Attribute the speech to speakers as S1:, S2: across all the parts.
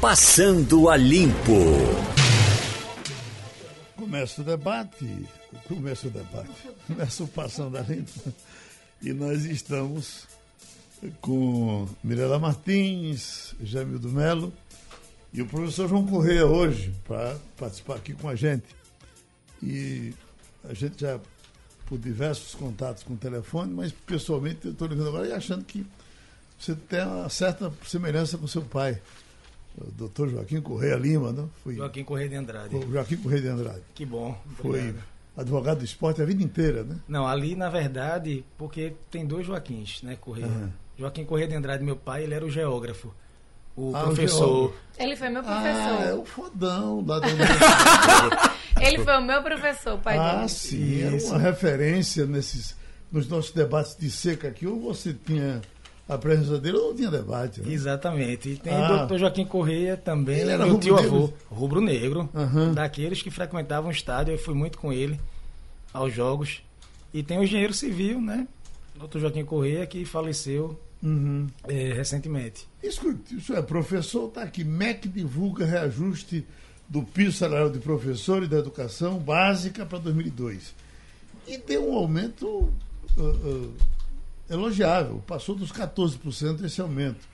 S1: Passando a Limpo.
S2: Começa o debate, começa o debate, começa o Passando a Limpo. E nós estamos com Mirela Martins, Jamildo Melo e o professor João Correia hoje para participar aqui com a gente. E a gente já por diversos contatos com o telefone, mas pessoalmente eu estou ligando agora e achando que você tem uma certa semelhança com seu pai, doutor Joaquim Correia Lima, não?
S3: Foi, Joaquim Correia de Andrade.
S2: O Joaquim Correia de Andrade.
S3: Que bom.
S2: Foi advogado do esporte a vida inteira, né?
S3: Não, ali na verdade, porque tem dois Joaquins, né, Correia. Uhum. Joaquim Correia de Andrade, meu pai, ele era o geógrafo. O ah, professor. O
S4: ele foi meu professor. Ah,
S2: é o fodão lá da
S4: Ele foi o meu professor, pai
S2: ah,
S4: dele.
S2: Ah, sim, era uma referência nesses, nos nossos debates de seca aqui, ou você tinha a presença dele não tinha debate. Né?
S3: Exatamente. E tem ah. o doutor Joaquim Correia também, ele era meu tio avô, rubro-negro, uhum. daqueles que frequentavam o estádio, eu fui muito com ele aos jogos. E tem o engenheiro civil, né? Doutor Joaquim Correia, que faleceu uhum. é, recentemente.
S2: Escute, isso é professor, está aqui, MEC divulga reajuste do piso salarial de professor e da educação básica para 2002. E deu um aumento uh, uh, elogiável, passou dos 14% esse aumento.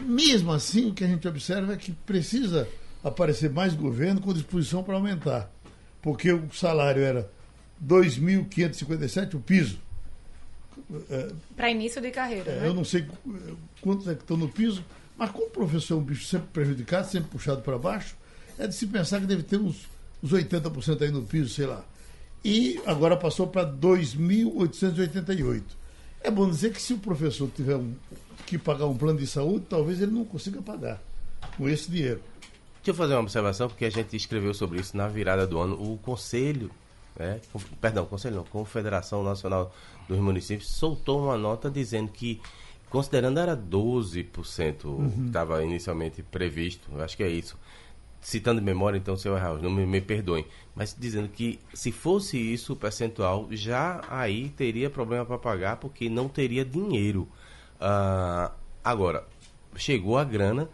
S2: Mesmo assim, o que a gente observa é que precisa aparecer mais governo com disposição para aumentar. Porque o salário era 2.557, o piso.
S4: É, para início de carreira. É, né?
S2: Eu não sei quantos é que estão no piso, mas como o professor é um bicho sempre prejudicado, sempre puxado para baixo, é de se pensar que deve ter uns, uns 80% aí no piso, sei lá. E agora passou para 2.888. É bom dizer que se o professor tiver um, que pagar um plano de saúde, talvez ele não consiga pagar com esse dinheiro.
S5: Deixa eu fazer uma observação, porque a gente escreveu sobre isso na virada do ano. O Conselho, né, perdão, Conselho não, Confederação Nacional dos Municípios, soltou uma nota dizendo que, considerando era 12% uhum. que estava inicialmente previsto, acho que é isso, citando de memória, então, se eu errar, não me, me perdoem, mas dizendo que se fosse isso o percentual, já aí teria problema para pagar, porque não teria dinheiro. Uh, agora, chegou a grana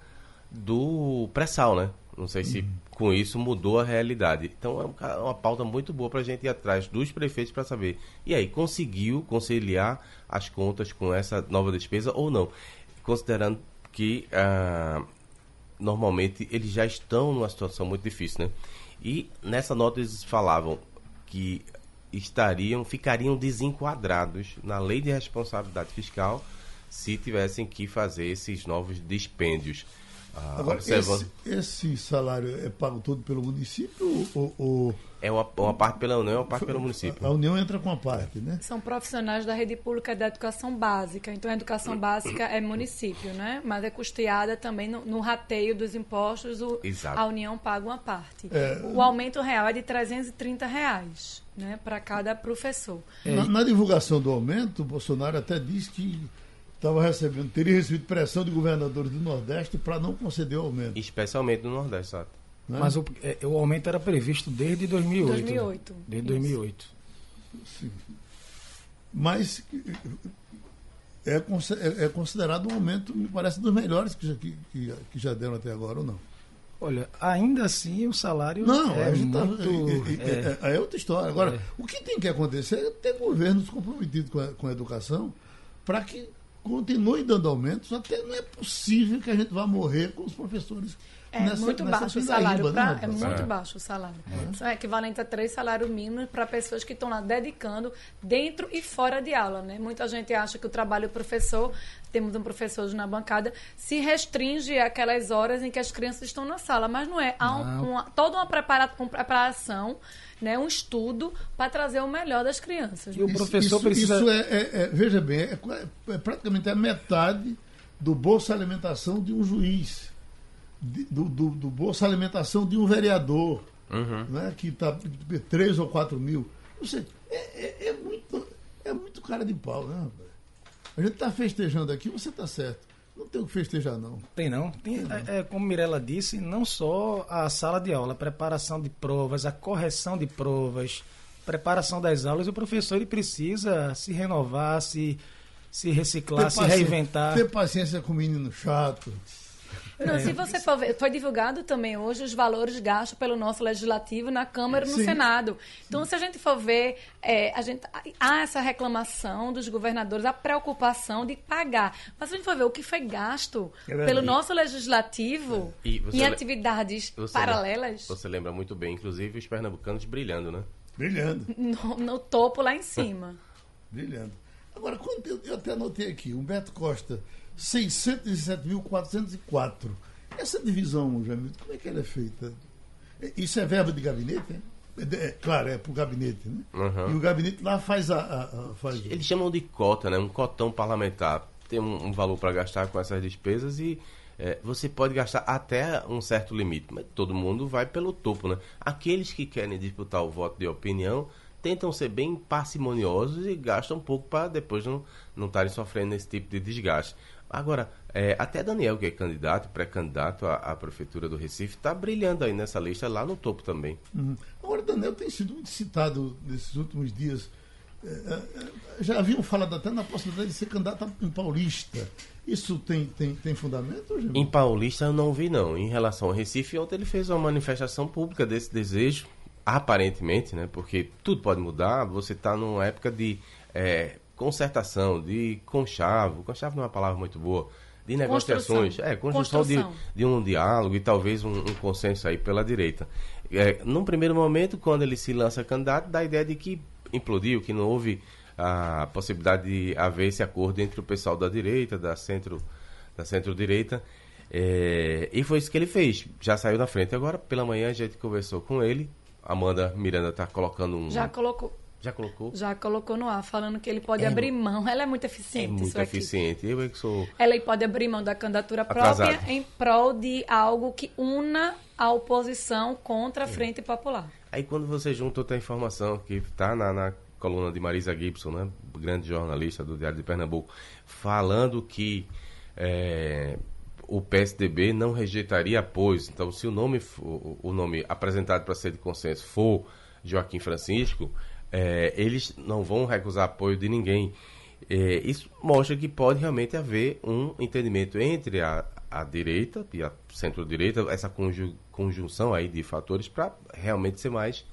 S5: do pré-sal, né? Não sei se uhum. com isso mudou a realidade. Então é uma pauta muito boa para a gente ir atrás dos prefeitos para saber. E aí, conseguiu conciliar as contas com essa nova despesa ou não? Considerando que uh, normalmente eles já estão numa situação muito difícil, né? E nessa nota eles falavam que estariam, ficariam desenquadrados na lei de responsabilidade fiscal se tivessem que fazer esses novos dispêndios.
S2: Ah, Agora, esse, esse, salário é pago todo pelo município ou, ou...
S5: É uma, uma, parte pela União, uma parte pelo município.
S2: A União entra com a parte, né?
S4: São profissionais da rede pública da educação básica. Então, a educação básica é município, né? Mas é custeada também no, no rateio dos impostos. O, a União paga uma parte. É... O aumento real é de 330 reais, né? Para cada professor.
S2: Na, na divulgação do aumento, o Bolsonaro até disse que estava recebendo, teria recebido pressão de governadores do Nordeste para não conceder o aumento.
S5: Especialmente no Nordeste, sabe?
S3: Né? Mas o, é, o aumento era previsto desde 2008.
S4: 2008.
S3: Né? Desde 2008. Sim.
S2: Mas é, é, é, considerado um aumento, me parece, dos melhores que já, que, que já deram até agora, ou não?
S3: Olha, ainda assim o salário
S2: não, é, muito, tá, é, é, é, outra história. Agora, é. o que tem que acontecer é ter governos comprometidos com a, com a educação para que continue dando aumentos, até não é possível que a gente vá morrer com os professores.
S4: É nessa, muito nessa baixo o salário, pra, é muito é. baixo o salário. É. Isso é equivalente a três salários mínimos para pessoas que estão lá dedicando dentro e fora de aula. Né? Muita gente acha que o trabalho do professor, temos um professor hoje na bancada, se restringe àquelas horas em que as crianças estão na sala, mas não é. Há um, uma, toda uma preparação né, um estudo para trazer o melhor das crianças.
S2: E o professor isso, precisa. Isso é, é, é veja bem, é, é, praticamente a metade do bolsa alimentação de um juiz, do, do, do bolsa alimentação de um vereador, uhum. né, que está 3 ou 4 mil. Você, é, é, é, muito, é muito cara de pau, né, A gente está festejando aqui, você está certo. Não tem o que festejar, não.
S3: Tem não. Tem, tem é, é, como Mirella disse, não só a sala de aula, a preparação de provas, a correção de provas, preparação das aulas, o professor ele precisa se renovar, se, se reciclar, ter se reinventar.
S2: Ter paciência com o menino chato.
S4: Não, se você for ver, foi divulgado também hoje os valores gastos pelo nosso legislativo na Câmara e no Sim. Senado. Então, se a gente for ver, é, a gente, há essa reclamação dos governadores, a preocupação de pagar. Mas se a gente for ver o que foi gasto é pelo nosso legislativo é. em atividades você paralelas.
S5: Lembra, você lembra muito bem, inclusive, os pernambucanos brilhando, né?
S2: Brilhando.
S4: No, no topo lá em cima.
S2: brilhando. Agora, eu, eu até anotei aqui, Humberto Costa 607.404. Essa divisão, Jamil, como é que ela é feita? Isso é verba de gabinete? É, é claro, é para o gabinete, né? Uhum. E o gabinete lá faz a. a, a faz...
S5: Eles chamam de cota, né? Um cotão parlamentar. Tem um, um valor para gastar com essas despesas e é, você pode gastar até um certo limite, mas todo mundo vai pelo topo, né? Aqueles que querem disputar o voto de opinião tentam ser bem parcimoniosos e gastam um pouco para depois não estarem sofrendo esse tipo de desgaste. Agora, é, até Daniel, que é candidato, pré-candidato à, à, Prefeitura do Recife, está brilhando aí nessa lista, lá no topo também.
S2: Uhum. Agora, Daniel tem sido muito citado nesses últimos dias. É, é, é já haviam falado até na possibilidade de ser candidato em Paulista. Isso tem, tem, tem fundamento?
S5: Em Paulista eu não vi, não. Em relação ao Recife, ontem ele fez uma manifestação pública desse desejo, aparentemente, né? Porque tudo pode mudar. Você está numa época de é, concertação, de conchavo, conchavo não é uma palavra muito boa, de negociações, construção. é, construção, construção. De, de, um diálogo e talvez um, um consenso aí pela direita. É, num primeiro momento, quando ele se lança candidato, dá a ideia de que implodiu, que não houve a possibilidade de haver esse acordo entre o pessoal da direita, da centro da centro-direita, é, e foi isso que ele fez. Já saiu na frente. Agora, pela manhã, a gente conversou com ele. Amanda Miranda está colocando um.
S4: Já colocou.
S5: Já colocou?
S4: Já colocou no ar, falando que ele pode é, abrir mão. Ela é muito eficiente. É
S5: muito eficiente. Eu é que sou.
S4: Ela pode abrir mão da candidatura Atrasado. própria em prol de algo que una a oposição contra a é. Frente Popular.
S5: Aí quando você junta outra informação que está na, na, coluna de Marisa Gibson, né, grande jornalista do Diário de Pernambuco, falando que é, o PSDB não rejeitaria apoios. Então, se o nome, for, o nome apresentado para ser de consenso for Joaquim Francisco, é, eles não vão recusar apoio de ninguém. É, isso mostra que pode realmente haver um entendimento entre a, a direita e a centro-direita, essa conju, conjunção aí de fatores para realmente ser mais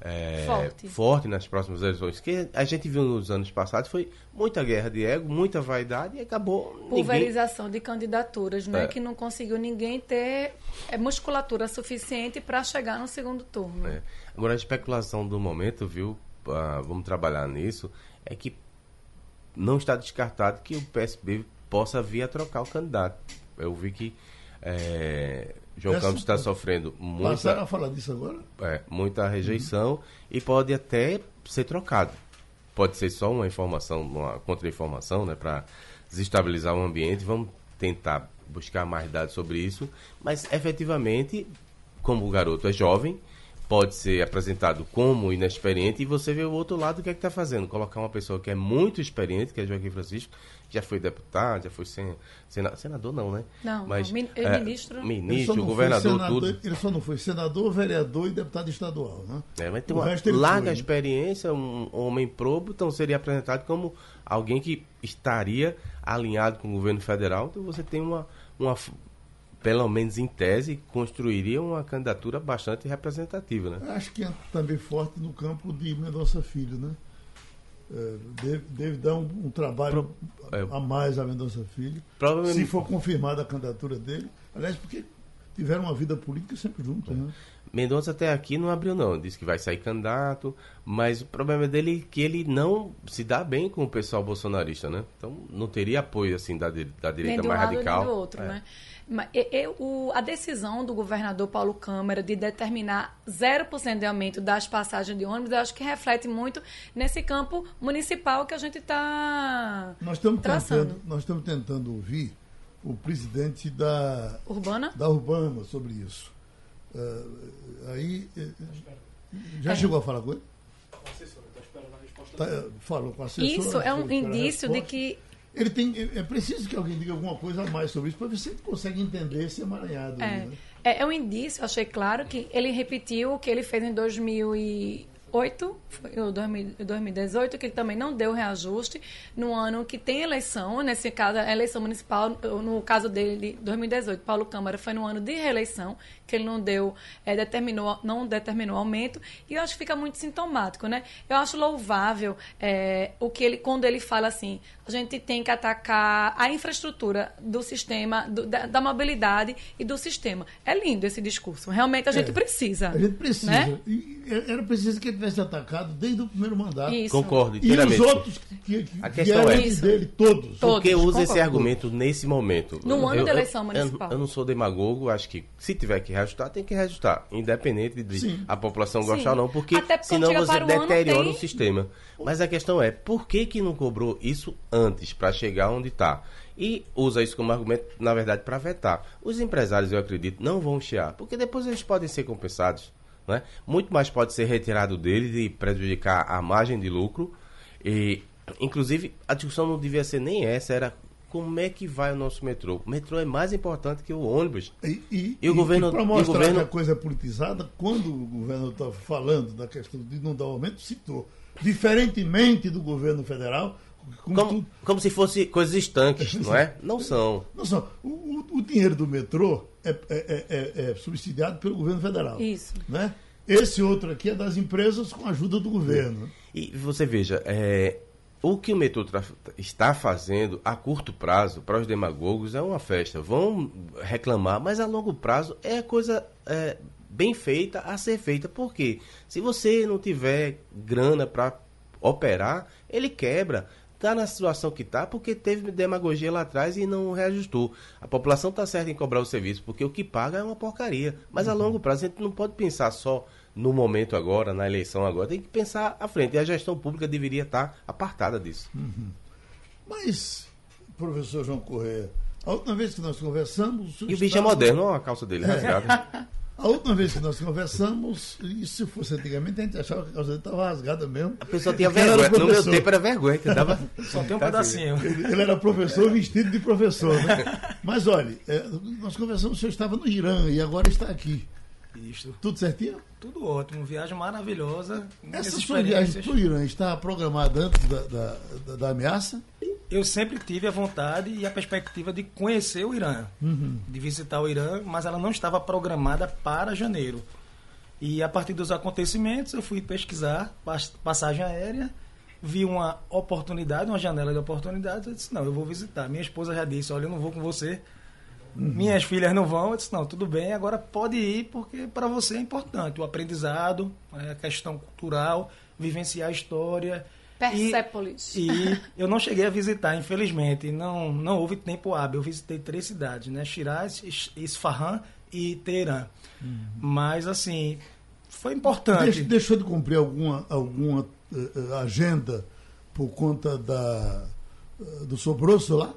S5: é, forte. forte nas próximas eleições. que a gente viu nos anos passados foi muita guerra de ego, muita vaidade e acabou.
S4: Pulverização ninguém... de candidaturas, né? É. Que não conseguiu ninguém ter é, musculatura suficiente para chegar no segundo turno.
S5: É. Agora, a especulação do momento, viu, uh, vamos trabalhar nisso, é que não está descartado que o PSB possa vir a trocar o candidato. Eu vi que é, João Essa, Campos está sofrendo muita.
S2: Passaram a falar disso agora?
S5: É, muita rejeição uhum. e pode até ser trocado. Pode ser só uma informação, uma contra-informação, né, para desestabilizar o ambiente. Vamos tentar buscar mais dados sobre isso. Mas efetivamente, como o garoto é jovem, pode ser apresentado como inexperiente e você vê o outro lado o que é que está fazendo. Colocar uma pessoa que é muito experiente, que é Joaquim Francisco, já foi deputado, já foi sen, sena, senador, não, né?
S4: Não, Mas, não, é,
S5: ministro. Ministro, governador,
S2: senador,
S5: tudo.
S2: Ele só não foi senador, vereador e deputado estadual, né?
S5: É, mas tem o uma larga foi, experiência, um homem probo, então seria apresentado como alguém que estaria alinhado com o governo federal. Então você tem uma, uma pelo menos em tese, construiria uma candidatura bastante representativa, né?
S2: Acho que é também forte no campo de Mendonça Filho, né? É, deve, deve, dar um, um trabalho Pro, é, a mais a Mendonça Filho, se for confirmada a candidatura dele. Aliás, porque tiveram uma vida política sempre juntos, né?
S5: Mendonça até aqui não abriu não, disse que vai sair candidato, mas o problema dele é que ele não se dá bem com o pessoal bolsonarista, né? Então não teria apoio assim da, da direita mais radical. Nem
S4: do outro, é. né? Eu, o, a decisão do governador Paulo Câmara de determinar 0% de aumento das passagens de ônibus, eu acho que reflete muito nesse campo municipal que a gente está
S2: nós estamos tentando Nós estamos tentando ouvir o presidente da
S4: Urbana,
S2: da Urbana sobre isso. Uh, aí, eh, já é. chegou a falar com ele? Tá, falou com a assessora.
S4: Isso é um indício de que
S2: ele tem, é preciso que alguém diga alguma coisa a mais sobre isso para você consegue entender esse emaranhado.
S4: É,
S2: né?
S4: é, é um indício, achei claro que ele repetiu o que ele fez em 2000 e 2008, foi o 2018, que ele também não deu reajuste, no ano que tem eleição, nesse caso, a eleição municipal, no caso dele, 2018, Paulo Câmara, foi no ano de reeleição, que ele não deu, é, determinou, não determinou aumento, e eu acho que fica muito sintomático, né? Eu acho louvável é, o que ele, quando ele fala assim, a gente tem que atacar a infraestrutura do sistema, do, da, da, mobilidade e do sistema. É lindo esse discurso. Realmente a gente é, precisa.
S2: A gente precisa. Né? era preciso que ele tivesse atacado desde o primeiro mandato.
S5: Isso. Concordo.
S2: E os outros que, que
S5: a questão é
S2: dele, todos.
S5: Por que usa esse argumento nesse momento?
S4: No ano eu, da eleição municipal.
S5: Eu, eu, não sou demagogo, acho que se tiver que reajustar, tem que reajustar. Independente de Sim. a população gostar ou não, porque, porque senão você deteriora o, o sistema. Mas a questão é, por que, que não cobrou isso antes, para chegar onde está? E usa isso como argumento, na verdade, para vetar. Os empresários, eu acredito, não vão chiar, porque depois eles podem ser compensados. Né? Muito mais pode ser retirado deles e prejudicar a margem de lucro. E, inclusive, a discussão não devia ser nem essa, era como é que vai o nosso metrô. O metrô é mais importante que o ônibus.
S2: E, e, e o governo. Para mostrar o governo... que a coisa é politizada, quando o governo está falando da questão de não dar aumento, citou. Diferentemente do governo federal,
S5: como, como, como, se fosse coisas estanques, não é? Não são.
S2: Não são. O, o, o dinheiro do metrô é, é, é, é, é subsidiado pelo governo federal.
S4: Isso.
S2: Né? Esse outro aqui é das empresas com a ajuda do governo.
S5: E você veja, é, o que o metrô está fazendo a curto prazo para os demagogos é uma festa. Vão reclamar, mas a longo prazo é a coisa é, bem feita a ser feita. Porque se você não tiver grana para operar, ele quebra está na situação que está porque teve demagogia lá atrás e não reajustou. A população está certa em cobrar o serviço, porque o que paga é uma porcaria. Mas a uhum. longo prazo a gente não pode pensar só no momento agora, na eleição agora, tem que pensar à frente. E a gestão pública deveria estar tá apartada disso.
S2: Uhum. Mas, professor João Correia, a última vez que nós conversamos.
S5: E o bicho é moderno, olha a calça dele rasgada.
S2: A última vez que nós conversamos, e se fosse antigamente, a gente achava que a calça dele estava rasgada mesmo.
S5: A pessoa tinha vergonha. No meu tempo era vergonha, que dava.
S3: Só tem um pedacinho.
S2: Ele, ele, era professor vestido de professor, né? Mas olha, é, nós conversamos, o senhor estava no Irã e agora está aqui.
S3: Isso.
S2: Tudo certinho?
S3: Tudo ótimo, viagem maravilhosa.
S2: Essa sua viagem para o Irã está programada antes da, da, da, da ameaça?
S3: Eu sempre tive a vontade e a perspectiva de conhecer o Irã, uhum. de visitar o Irã, mas ela não estava programada para janeiro. E a partir dos acontecimentos, eu fui pesquisar passagem aérea, vi uma oportunidade, uma janela de oportunidades, eu disse, não, eu vou visitar. Minha esposa já disse, olha, eu não vou com você, uhum. minhas filhas não vão, eu disse, não, tudo bem, agora pode ir, porque para você é importante o aprendizado, a questão cultural, vivenciar a história,
S4: Persépolis.
S3: E, e, eu não cheguei a visitar, infelizmente. Não, não houve tempo hábil. Eu visitei três cidades, né? Shiraz, Isfahan e Teherã. Uhum. Mas, assim, foi importante. Deixa,
S2: deixou de cumprir alguma, alguma uh, agenda por conta da, uh, do sobroço lá?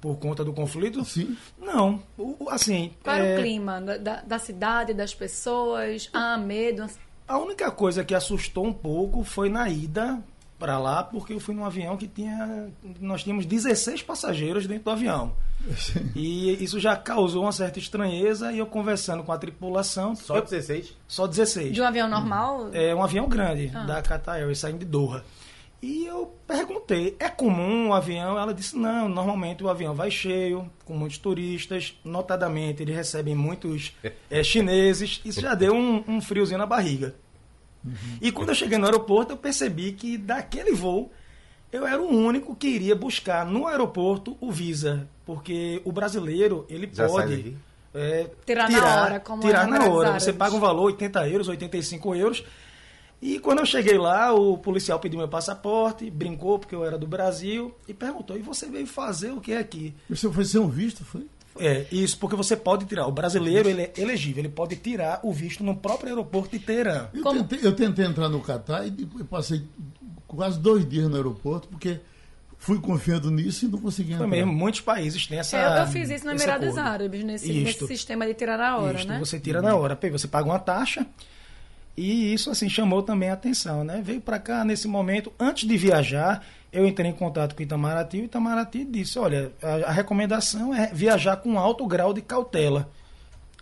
S3: Por conta do conflito?
S2: Sim.
S3: Não. O, assim.
S4: Qual é... o clima da, da cidade, das pessoas? Ah, medo?
S3: A única coisa que assustou um pouco foi na ida para lá porque eu fui num avião que tinha nós tínhamos 16 passageiros dentro do avião. Sim. E isso já causou uma certa estranheza e eu conversando com a tripulação,
S5: só
S3: eu,
S5: 16?
S3: Só 16.
S4: De um avião normal?
S3: É um avião grande ah. da Qatar Airways saindo de Doha. E eu perguntei, é comum o avião? Ela disse, não, normalmente o avião vai cheio, com muitos turistas, notadamente eles recebem muitos é, chineses, isso já deu um, um friozinho na barriga. Uhum. E quando eu cheguei no aeroporto, eu percebi que daquele voo eu era o único que iria buscar no aeroporto o Visa, porque o brasileiro ele Já pode
S4: é, tirar, tirar, na hora, como
S3: tirar na hora. Você paga um valor 80 euros, 85 euros. E quando eu cheguei lá, o policial pediu meu passaporte, brincou porque eu era do Brasil e perguntou: "E você veio fazer o que aqui?"
S2: Você foi ser um visto, foi?
S3: É, isso, porque você pode tirar. O brasileiro ele é elegível, ele pode tirar o visto no próprio aeroporto de Teherã.
S2: Eu, tentei, eu tentei, entrar no Catar e passei quase dois dias no aeroporto, porque fui confiando nisso e não consegui entrar.
S3: Também, muitos países têm essa.
S4: É, eu fiz isso no Emirados Árabes, nesse, nesse, sistema de tirar na hora,
S3: Isto,
S4: né?
S3: Você tira na hora. Você paga uma taxa. E isso assim chamou também a atenção, né? Veio para cá nesse momento, antes de viajar, eu entrei em contato com o Itamaraty e o Itamaraty disse: olha, a, a, recomendação é viajar com alto grau de cautela.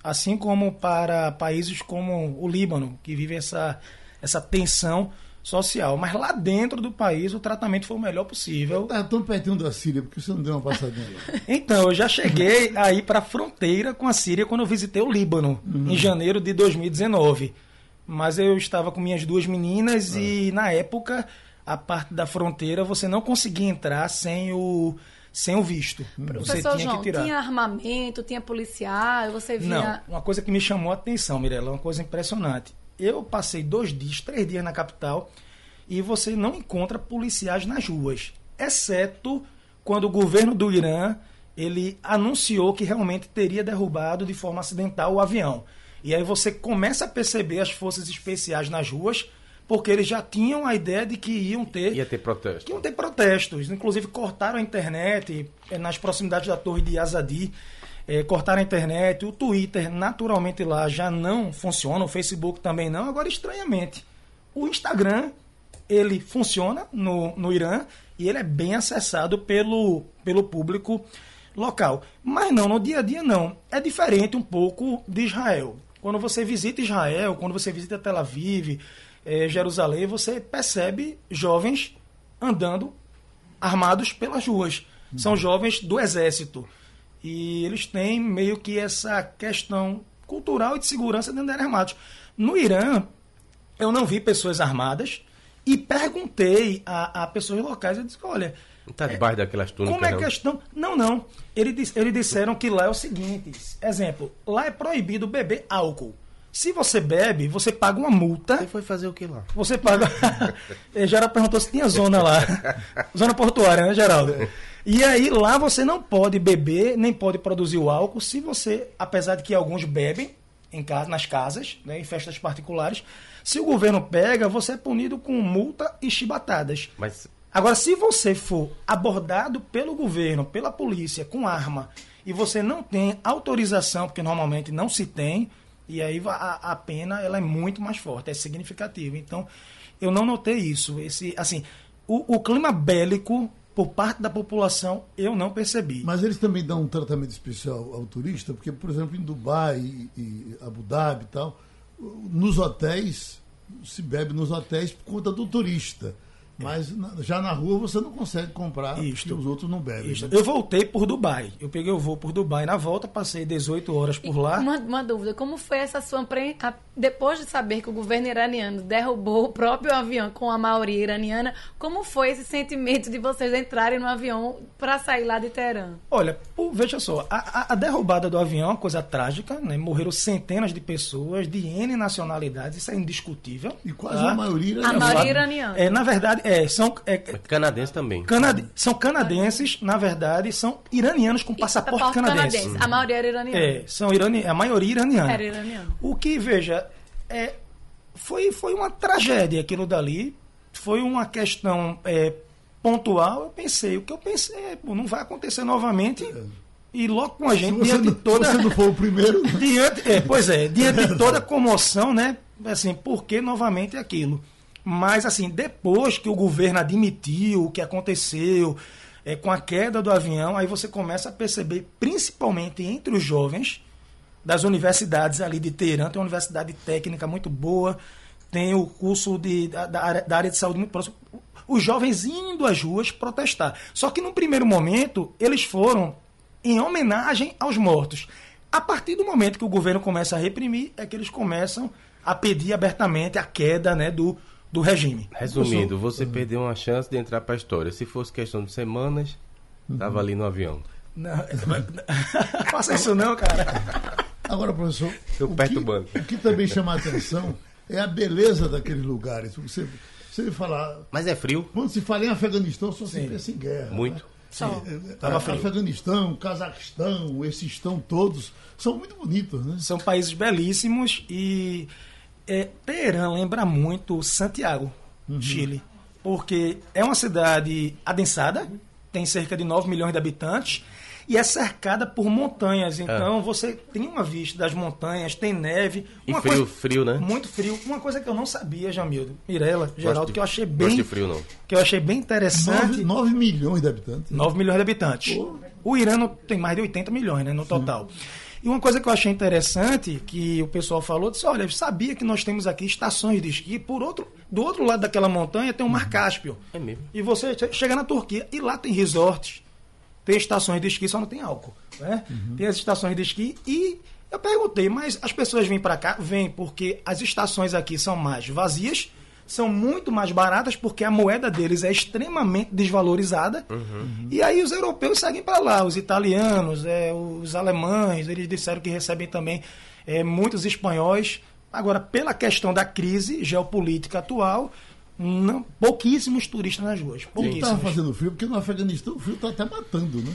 S3: Assim como para países como o Líbano, que vive essa, essa tensão social. Mas lá dentro do país o tratamento foi o melhor possível.
S2: Tá tão pertinho da Síria, porque você não deu uma passadinha lá?
S3: então, eu já cheguei aí para a fronteira com a Síria quando eu visitei o Líbano, uhum. em janeiro de 2019. Mas eu estava com minhas duas meninas e na época a parte da fronteira você não conseguia entrar sem o sem o visto.
S4: Você Professor tinha João, que tirar. tinha armamento, tinha policial, você via...
S3: Não, uma coisa que me chamou a atenção, Mirella, uma coisa impressionante. Eu passei dois dias, três dias na capital e você não encontra policiais nas ruas, exceto quando o governo do Irã ele anunciou que realmente teria derrubado de forma acidental o avião. E aí você começa a perceber as forças especiais nas ruas, porque eles já tinham a ideia de que iam ter.
S5: Ia ter protestos.
S3: Que iam ter protestos. Inclusive cortaram a internet eh, nas proximidades da torre de Azadi. É, cortaram a internet, o Twitter naturalmente lá já não funciona, o Facebook também não. Agora, estranhamente, o Instagram ele funciona no, no Irã e ele é bem acessado pelo, pelo público local. Mas não, no dia a dia não. É diferente um pouco de Israel. Quando você visita Israel, quando você visita Tel Aviv, é, Jerusalém, você percebe jovens andando armados pelas ruas. São jovens do exército. E eles têm meio que essa questão cultural e de segurança dentro de armados. No Irã, eu não vi pessoas armadas e perguntei a, a pessoas locais. Eu disse: olha.
S5: Está debaixo é, daquelas túnicas.
S3: Como é a questão? Não, não. Eles, eles disseram que lá é o seguinte: exemplo, lá é proibido beber álcool. Se você bebe, você paga uma multa.
S5: Você foi fazer o que lá?
S3: Você paga. Geraldo perguntou se tinha zona lá. zona portuária, né, Geraldo? E aí lá você não pode beber, nem pode produzir o álcool se você, apesar de que alguns bebem em casa, nas casas, né, em festas particulares, se o governo pega, você é punido com multa e chibatadas.
S5: Mas
S3: Agora, se você for abordado pelo governo, pela polícia, com arma, e você não tem autorização, porque normalmente não se tem, e aí a, a pena ela é muito mais forte, é significativa. Então, eu não notei isso. Esse, assim, o, o clima bélico por parte da população, eu não percebi.
S2: Mas eles também dão um tratamento especial ao turista, porque, por exemplo, em Dubai e, e Abu Dhabi e tal, nos hotéis, se bebe nos hotéis por conta do turista. Mas já na rua você não consegue comprar Isto. os outros não bebem. Né?
S3: Eu voltei por Dubai. Eu peguei o voo por Dubai na volta, passei 18 horas por e lá.
S4: Uma, uma, dúvida, como foi essa sua depois de saber que o governo iraniano derrubou o próprio avião com a maioria iraniana, como foi esse sentimento de vocês entrarem no avião para sair lá de Teherã?
S3: Olha, veja só, a, a, derrubada do avião é uma coisa trágica, né? Morreram centenas de pessoas de N nacionalidades, isso é indiscutível.
S2: E quase tá? a maioria iraniana.
S4: A maioria iraniana.
S3: É, na verdade, é, são. É,
S5: canadenses também.
S3: Canad são canadenses, na verdade, são iranianos com passaporte, canadense. canadense.
S4: A maioria era iraniana.
S3: É, são irani a maioria iraniana.
S4: Era iraniana.
S3: O que, veja, é, foi, foi uma tragédia aquilo dali. Foi uma questão é, pontual. Eu pensei, o que eu pensei, é, pô, não vai acontecer novamente. E logo com a gente,
S2: diante de toda. Você não foi o primeiro.
S3: Né? Diante, é, pois é, diante de toda a comoção, né? Assim, por que novamente aquilo? Mas, assim, depois que o governo admitiu o que aconteceu é, com a queda do avião, aí você começa a perceber, principalmente entre os jovens das universidades ali de Teherã, tem uma universidade técnica muito boa, tem o curso de, da, da área de saúde muito próximo. Os jovens indo às ruas protestar. Só que, no primeiro momento, eles foram em homenagem aos mortos. A partir do momento que o governo começa a reprimir, é que eles começam a pedir abertamente a queda né, do, do regime.
S5: Resumindo, você uhum. perdeu uma chance de entrar para a história. Se fosse questão de semanas, estava uhum. ali no avião.
S3: Não, faça isso não, cara.
S2: Agora, professor,
S5: Estou o, perturbando.
S2: Que, o que também chama a atenção é a beleza daqueles lugares. Você, você falar.
S5: Mas é frio.
S2: Quando se fala em Afeganistão, só se pensa em guerra.
S5: Muito. Né?
S2: Sim. É, Tava Afeganistão, Cazaquistão, esses estão todos são muito bonitos, né?
S3: São países belíssimos e é, Teherã lembra muito Santiago, uhum. Chile, porque é uma cidade adensada, tem cerca de 9 milhões de habitantes e é cercada por montanhas. Então é. você tem uma vista das montanhas, tem neve.
S5: E
S3: frio,
S5: coisa, frio, né?
S3: Muito frio. Uma coisa que eu não sabia, Jamildo, Mirella, Geraldo, de, que eu achei bem.
S5: De frio, não.
S3: Que eu achei bem interessante.
S2: 9, 9 milhões de habitantes.
S3: 9 milhões de habitantes. Pô. O Irã tem mais de 80 milhões, né, no total. Sim. E uma coisa que eu achei interessante, que o pessoal falou, disse, olha, sabia que nós temos aqui estações de esqui, por outro, do outro lado daquela montanha tem o Mar Cáspio.
S5: É mesmo.
S3: E você chega na Turquia, e lá tem resorts, tem estações de esqui, só não tem álcool. Né? Uhum. Tem as estações de esqui e eu perguntei, mas as pessoas vêm para cá? Vêm, porque as estações aqui são mais vazias, são muito mais baratas porque a moeda deles é extremamente desvalorizada. Uhum. E aí os europeus seguem para lá, os italianos, é, os alemães, eles disseram que recebem também é, muitos espanhóis. Agora, pela questão da crise geopolítica atual, não, pouquíssimos turistas nas ruas. Pouquíssimos.
S2: Estava fazendo frio, porque no Afeganistão o frio está até matando, né?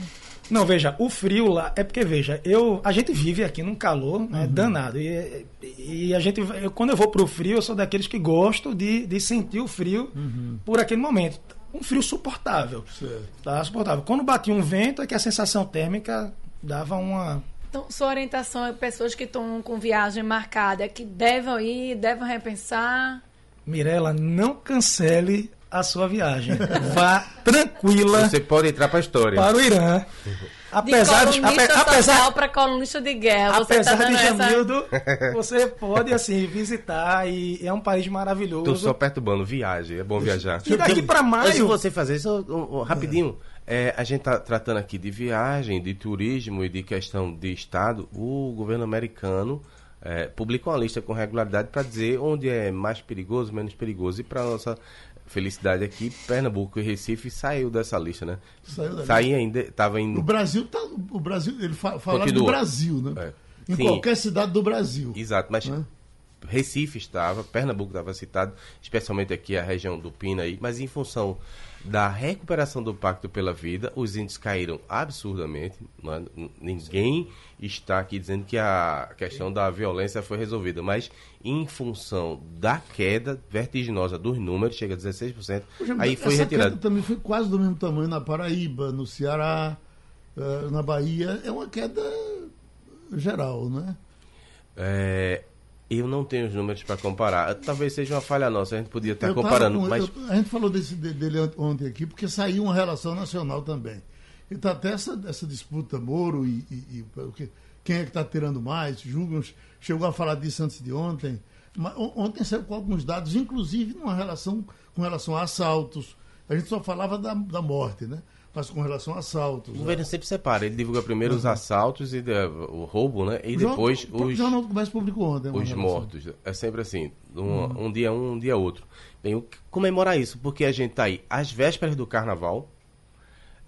S3: Não, veja, o frio lá é porque, veja, eu, a gente vive aqui num calor né, uhum. danado. E, e, a gente, eu, quando eu vou pro frio, eu sou daqueles que gostam de, de sentir o frio uhum. por aquele momento. Um frio suportável. Certo. Tá suportável. Quando batia um vento, é que a sensação térmica dava uma.
S4: Então, sua orientação é pessoas que estão com viagem marcada, que devem ir, devem repensar.
S3: Mirela, não cancele a sua viagem. Vá tranquila.
S5: Você pode entrar para a história.
S3: Para o Irã.
S4: Apesar de, ape, apesar para colunista de guerra,
S3: você tá apesar tá de Jamildo, essa... você pode assim visitar e é um país maravilhoso.
S5: Tô só perturbando, viagem, é bom viajar.
S3: E daqui para maio, Antes
S5: de você fazer isso, rapidinho, é. É, a gente tá tratando aqui de viagem, de turismo e de questão de estado. O governo americano é, publicou uma lista com regularidade para dizer onde é mais perigoso, menos perigoso. E para nossa felicidade aqui, Pernambuco e Recife saiu dessa lista, né? Saiu da Saí ainda, estava indo.
S2: O Brasil tá, o Brasil, ele fa fala do Brasil, né? É. Em Sim. qualquer cidade do Brasil.
S5: Exato, mas né? Recife estava, Pernambuco estava citado, especialmente aqui a região do Pinaí, mas em função da recuperação do Pacto pela Vida, os índices caíram absurdamente. É? Ninguém está aqui dizendo que a questão da violência foi resolvida, mas em função da queda vertiginosa dos números, chega a 16%, aí foi
S2: essa
S5: retirado.
S2: Queda também foi quase do mesmo tamanho na Paraíba, no Ceará, uh, na Bahia. É uma queda geral, né?
S5: É, eu não tenho os números para comparar. Talvez seja uma falha nossa, a gente podia estar comparando. Com, mas...
S2: Eu, a gente falou desse, dele ontem aqui, porque saiu uma relação nacional também. E está até essa, essa disputa Moro e, e, e quem é que está tirando mais, julgam, chegou a falar disso antes de ontem. Mas, ontem saiu com alguns dados, inclusive numa relação com relação a assaltos. A gente só falava da, da morte, né? Mas com relação a assaltos.
S5: O governo né? sempre separa, ele divulga primeiro uhum. os assaltos e o roubo, né? E o depois os.
S2: O Jornal do Comércio publicou ontem.
S5: Os mortos. É sempre assim, um, uhum. um, dia um, um dia outro. Bem, comemorar isso, porque a gente está aí às vésperas do carnaval.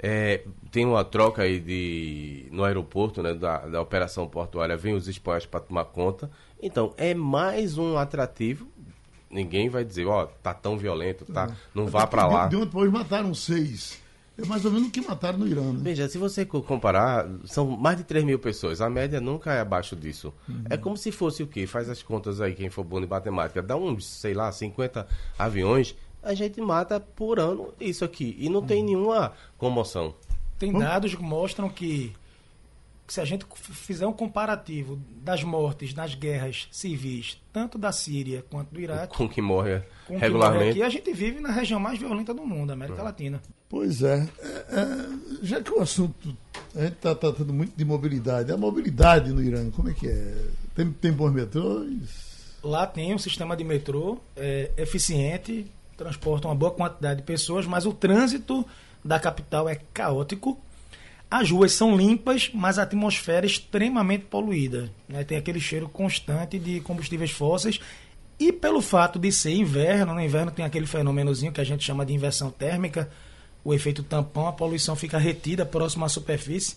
S5: É, tem uma troca aí de no aeroporto, né, da, da operação portuária, vem os espanhóis para tomar conta. Então, é mais um atrativo. Ninguém vai dizer, ó, oh, tá tão violento, tá, é. não vá para lá.
S2: De, de depois mataram seis é mais ou menos o que mataram no Irã. Né?
S5: Veja, se você comparar, são mais de 3 mil pessoas. A média nunca é abaixo disso. Uhum. É como se fosse o quê? Faz as contas aí, quem for bom em matemática. Dá uns, sei lá, 50 aviões. A gente mata por ano isso aqui. E não uhum. tem nenhuma comoção.
S3: Tem dados que mostram que se a gente fizer um comparativo das mortes nas guerras civis, tanto da Síria quanto do Iraque,
S5: com que morre com regularmente, que morre
S3: aqui, a gente vive na região mais violenta do mundo, América Latina.
S2: Pois é. é, é já que o assunto a gente está tratando muito de mobilidade, a mobilidade no Irã, como é que é? Tem, tem bons metrôs?
S3: Lá tem um sistema de metrô é, eficiente, transporta uma boa quantidade de pessoas, mas o trânsito da capital é caótico as ruas são limpas, mas a atmosfera é extremamente poluída. Né? Tem aquele cheiro constante de combustíveis fósseis. E pelo fato de ser inverno, no inverno tem aquele fenômenozinho que a gente chama de inversão térmica, o efeito tampão, a poluição fica retida próximo à superfície.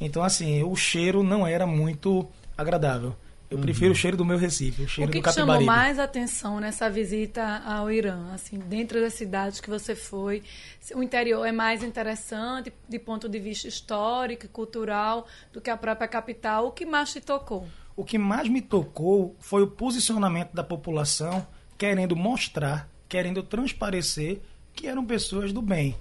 S3: Então, assim, o cheiro não era muito agradável. Eu uhum. prefiro o cheiro do meu Recife, o cheiro
S4: o que
S3: do que
S4: chamou mais atenção nessa visita ao Irã? Assim, dentro das cidades que você foi, o interior é mais interessante de ponto de vista histórico e cultural do que a própria capital. O que mais te tocou?
S3: O que mais me tocou foi o posicionamento da população querendo mostrar, querendo transparecer que eram pessoas do bem,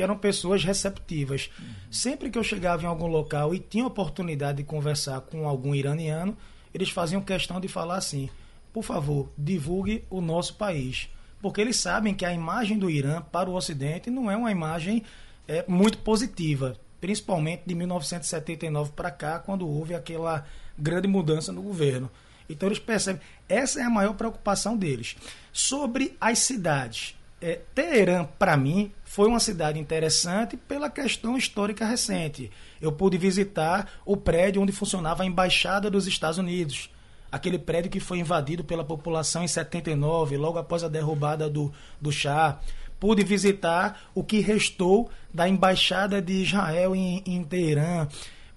S3: que eram pessoas receptivas. Uhum. Sempre que eu chegava em algum local e tinha oportunidade de conversar com algum iraniano, eles faziam questão de falar assim: por favor, divulgue o nosso país. Porque eles sabem que a imagem do Irã para o Ocidente não é uma imagem é, muito positiva. principalmente de 1979 para cá, quando houve aquela grande mudança no governo. Então eles percebem, essa é a maior preocupação deles. Sobre as cidades, é, Teherã, para mim, foi uma cidade interessante pela questão histórica recente. Eu pude visitar o prédio onde funcionava a Embaixada dos Estados Unidos. Aquele prédio que foi invadido pela população em 79, logo após a derrubada do, do Shah. Pude visitar o que restou da Embaixada de Israel em, em Teherã.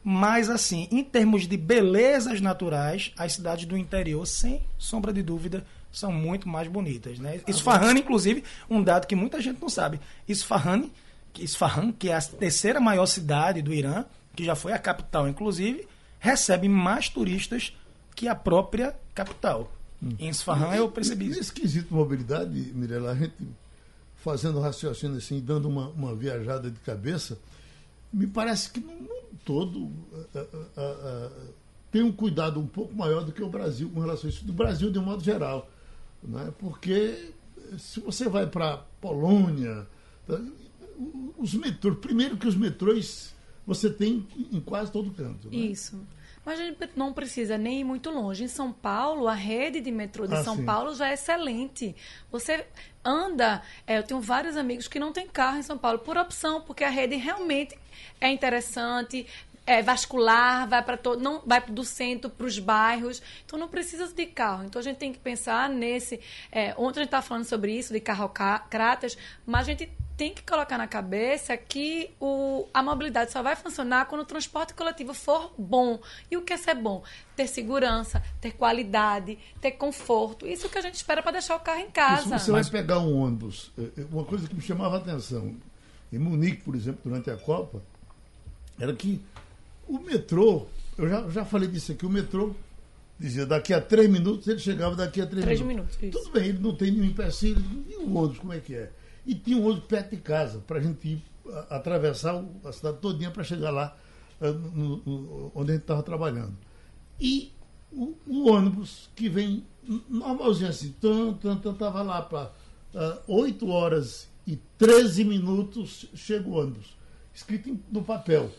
S3: Mas, assim, em termos de belezas naturais, as cidades do interior, sem sombra de dúvida, são muito mais bonitas. Né? Isfahan, inclusive, um dado que muita gente não sabe. Isfahan, Isfahan, que é a terceira maior cidade do Irã, que já foi a capital, inclusive, recebe mais turistas que a própria capital. Hum. Em Isfahan eu percebi
S2: isso. Nesse quesito mobilidade, Mirella, a gente fazendo raciocínio assim, dando uma, uma viajada de cabeça, me parece que no mundo todo uh, uh, uh, tem um cuidado um pouco maior do que o Brasil com relação a isso, do Brasil de um modo geral. Né? Porque se você vai para Polônia, tá, os metrôs, primeiro que os metrôs você tem em quase todo canto. Né?
S4: Isso. Mas a gente não precisa nem ir muito longe. Em São Paulo, a rede de metrô de ah, São sim. Paulo já é excelente. Você anda. É, eu tenho vários amigos que não têm carro em São Paulo por opção, porque a rede realmente é interessante, é, vascular, vai para todo, não vai do centro para os bairros, então não precisa de carro. Então a gente tem que pensar nesse. É, ontem a gente estava falando sobre isso de carrocratas, mas a gente tem que colocar na cabeça que o, a mobilidade só vai funcionar quando o transporte coletivo for bom. E o que é ser bom? Ter segurança, ter qualidade, ter conforto. Isso é o que a gente espera para deixar o carro em casa.
S2: se você Mas... vai pegar um ônibus, é, é, uma coisa que me chamava a atenção, em Munique, por exemplo, durante a Copa, era que o metrô, eu já, já falei disso aqui, o metrô dizia daqui a três minutos, ele chegava daqui a três, três minutos. minutos Tudo bem, ele não tem nenhum empecilho, e o ônibus, como é que é? E tinha um ônibus perto de casa, para a gente ir a, atravessar a cidade todinha para chegar lá uh, no, no, onde a gente estava trabalhando. E o, o, ônibus que vem normalzinho assim, tanto, estava lá para uh, 8 horas e 13 minutos chega o ônibus, escrito no papel.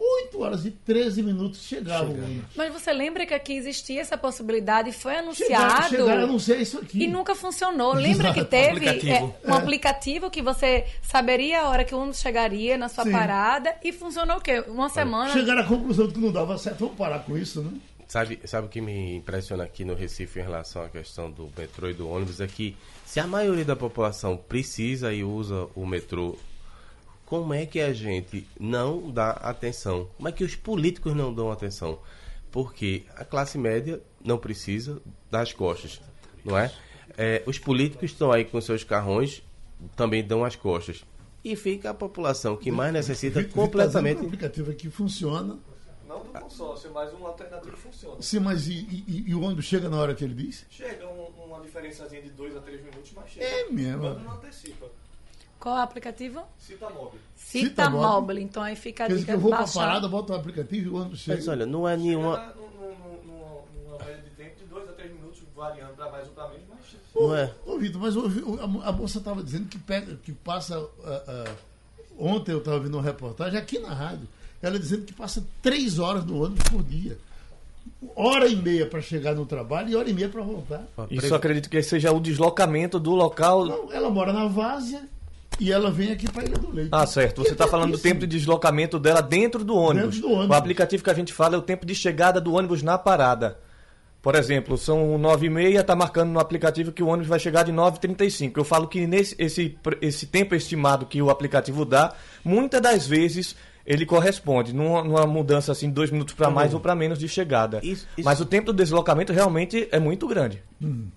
S2: 8 horas e 13 minutos chegava o ônibus.
S4: Mas você lembra que aqui existia essa possibilidade, foi anunciado.
S2: Chegaram, chegaram a anunciar isso aqui.
S4: E nunca funcionou. Lembra que teve um aplicativo, é, um é. aplicativo que você saberia a hora que o ônibus chegaria na sua Sim. parada e funcionou o quê? Uma semana.
S2: Chegaram à conclusão de que não dava certo, vamos parar com isso, né?
S5: Sabe, sabe o que me impressiona aqui no Recife em relação à questão do metrô e do ônibus é que se a maioria da população precisa e usa o metrô como é que a gente não dá atenção? Como é que os políticos não dão atenção? Porque a classe média não precisa das costas, não é? é os políticos estão aí com seus carrões, também dão as costas. E fica a população que mais necessita completamente. Vitor,
S2: um aplicativo aqui funciona.
S6: Não do consórcio, mas um alternativo funciona.
S2: Sim, mas e, e, e o ônibus chega na hora que ele diz?
S6: Chega um, uma diferençazinha de 2 a 3 minutos, mas chega.
S2: É mesmo.
S6: Quando não antecipa.
S4: Qual é o aplicativo?
S6: Citamóvel.
S4: Citamóvel. Então aí fica a dica
S2: que eu vou para a parada, boto o aplicativo e o ônibus chega.
S5: Mas olha, não é nenhuma...
S6: Numa média de tempo de 2 a 3 minutos, variando para mais ou para menos, mas...
S2: Não é? Ô, Vitor, mas a, a moça estava dizendo que, pega, que passa... Uh, uh, ontem eu estava vendo uma reportagem aqui na rádio, ela dizendo que passa 3 horas no ônibus por dia hora e meia para chegar no trabalho e hora e meia para voltar.
S7: Isso acredito que seja o deslocamento do local.
S2: Não, ela mora na Várzea e ela vem aqui para Ilha do Leite.
S7: Ah, certo. Você está falando do tempo de deslocamento dela dentro do ônibus. Dentro do ônibus. O aplicativo que a gente fala é o tempo de chegada do ônibus na parada. Por exemplo, são 9h30, está marcando no aplicativo que o ônibus vai chegar de 9h35. Eu falo que nesse esse, esse tempo estimado que o aplicativo dá, muitas das vezes ele corresponde numa, numa mudança assim, dois minutos para mais ou para menos de chegada. Isso, isso... Mas o tempo do deslocamento realmente é muito grande.
S5: Hum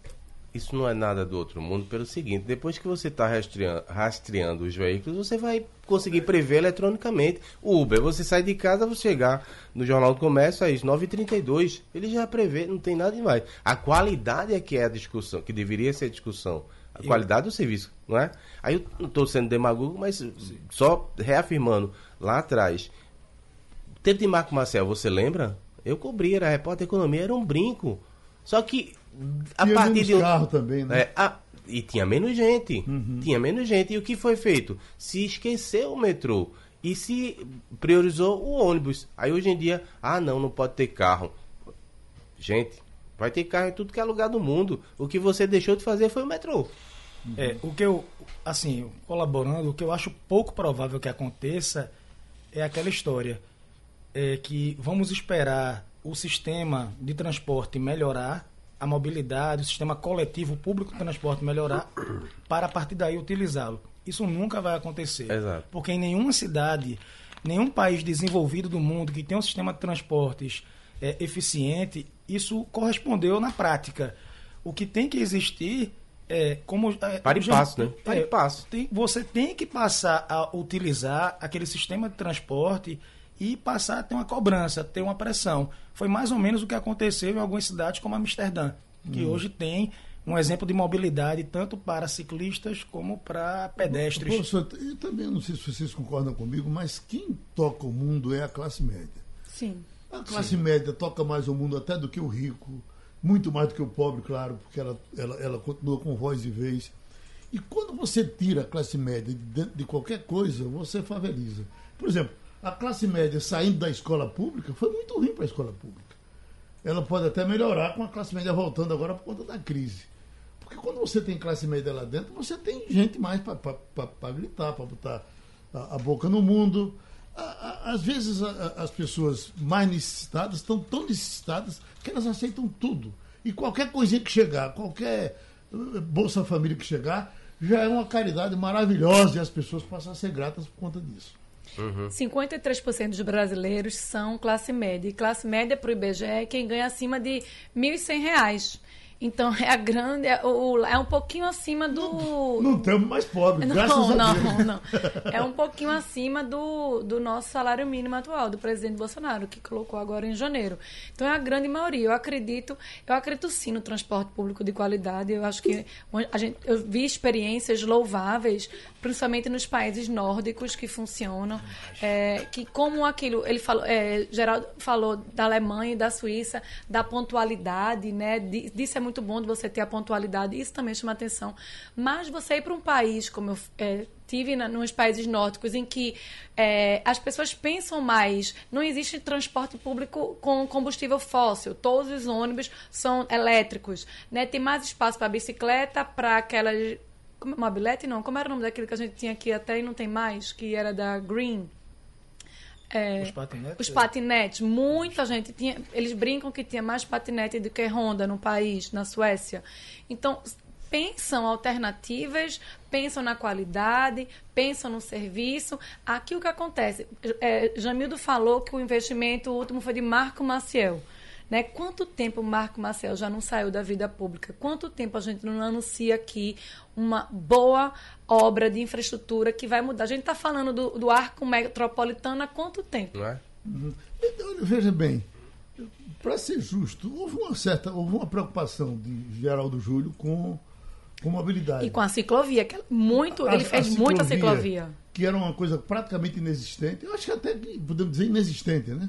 S5: isso não é nada do outro mundo pelo seguinte, depois que você está rastreando, rastreando, os veículos, você vai conseguir prever eletronicamente. O Uber, você sai de casa, você chegar no Jornal do Comércio, às 9h32, ele já prevê, não tem nada demais. A qualidade é que é a discussão, que deveria ser a discussão. A eu... qualidade do serviço, não é? Aí eu não estou sendo demagogo, mas só reafirmando, lá atrás, o tempo de Marco Marcel, você lembra? Eu cobri, era repórter economia, era um brinco. Só que
S2: a tinha partir de um carro também, né?
S5: É, a, e tinha menos gente. Uhum. Tinha menos gente. E o que foi feito? Se esqueceu o metrô. e se priorizou o ônibus. Aí hoje em dia, ah não, não pode ter carro. Gente, vai ter carro em tudo que é lugar do mundo. O que você deixou de fazer foi o metrô.
S3: É, o que eu, assim, colaborando, o que eu acho pouco provável que aconteça é aquela história. É que vamos esperar o sistema de transporte melhorar, a mobilidade, o sistema coletivo público de transporte melhorar, para a partir daí utilizá-lo. Isso nunca vai acontecer.
S5: Exato.
S3: Porque em nenhuma cidade, nenhum país desenvolvido do mundo que tem um sistema de transportes é, eficiente, isso correspondeu na prática. O que tem que existir é como. É,
S5: para e passo, né?
S3: Para e passo. Tem, você tem que passar a utilizar aquele sistema de transporte e passar a ter uma cobrança, ter uma pressão. Foi mais ou menos o que aconteceu em algumas cidades como Amsterdã, que hum. hoje tem um exemplo de mobilidade tanto para ciclistas como para pedestres.
S2: Professor, eu também não sei se vocês concordam comigo, mas quem toca o mundo é a classe média.
S4: Sim.
S2: A classe Sim. média toca mais o mundo até do que o rico, muito mais do que o pobre, claro, porque ela, ela, ela continua com voz e vez. E quando você tira a classe média de de qualquer coisa, você faveliza. Por exemplo, a classe média saindo da escola pública foi muito ruim para a escola pública. Ela pode até melhorar com a classe média voltando agora por conta da crise. Porque quando você tem classe média lá dentro, você tem gente mais para gritar, para botar a, a, boca no mundo. A, a, às vezes as pessoas mais necessitadas estão tão necessitadas que elas aceitam tudo. E qualquer coisinha que chegar, qualquer eh, Bolsa Família que chegar, já é uma caridade maravilhosa e as pessoas passam a ser gratas por conta disso.
S4: Uhum. 53% dos brasileiros são classe média. E classe média para o IBGE é quem ganha acima de R$ 1.100. Então é a grande, é, o, é um pouquinho acima do.
S2: Não, temos mais pobres, não, graças
S4: não,
S2: a Deus. Não,
S4: não. É um pouquinho acima do, do nosso salário mínimo atual, do presidente Bolsonaro, que colocou agora em janeiro. Então é a grande maioria. Eu acredito, eu acredito sim no transporte público de qualidade. Eu acho que a gente, eu vi experiências louváveis, principalmente nos países nórdicos que funcionam. É, que como aquilo, ele falou, é, Geraldo falou da Alemanha e da Suíça, da pontualidade, né? Disso é muito bom de você ter a pontualidade, isso também chama atenção. Mas você ir para um país, como eu é, tive na, nos países nórdicos, em que é, as pessoas pensam mais, não existe transporte público com combustível fóssil, todos os ônibus são elétricos, né? tem mais espaço para bicicleta, para aquelas. Mobilete não, como era o nome daquilo que a gente tinha aqui até e não tem mais, que era da Green.
S3: É, os patinetes?
S4: Os patinetes. Muita gente tinha. Eles brincam que tinha mais patinete do que Honda no país, na Suécia. Então, pensam alternativas, pensam na qualidade, pensam no serviço. Aqui o que acontece? É, Jamildo falou que o investimento último foi de Marco Maciel. Né? Quanto tempo o Marco Marcel já não saiu da vida pública? Quanto tempo a gente não anuncia aqui uma boa obra de infraestrutura que vai mudar? A gente está falando do, do, arco metropolitano há quanto tempo?
S5: Não é?
S2: Uhum. Então, veja bem, para ser justo, houve uma certa, houve uma preocupação de Geraldo Júlio com, com mobilidade.
S4: E com a ciclovia, que é muito, a, ele fez ciclovia, muita ciclovia.
S2: Que era uma coisa praticamente inexistente. Eu acho que até podemos dizer inexistente, né?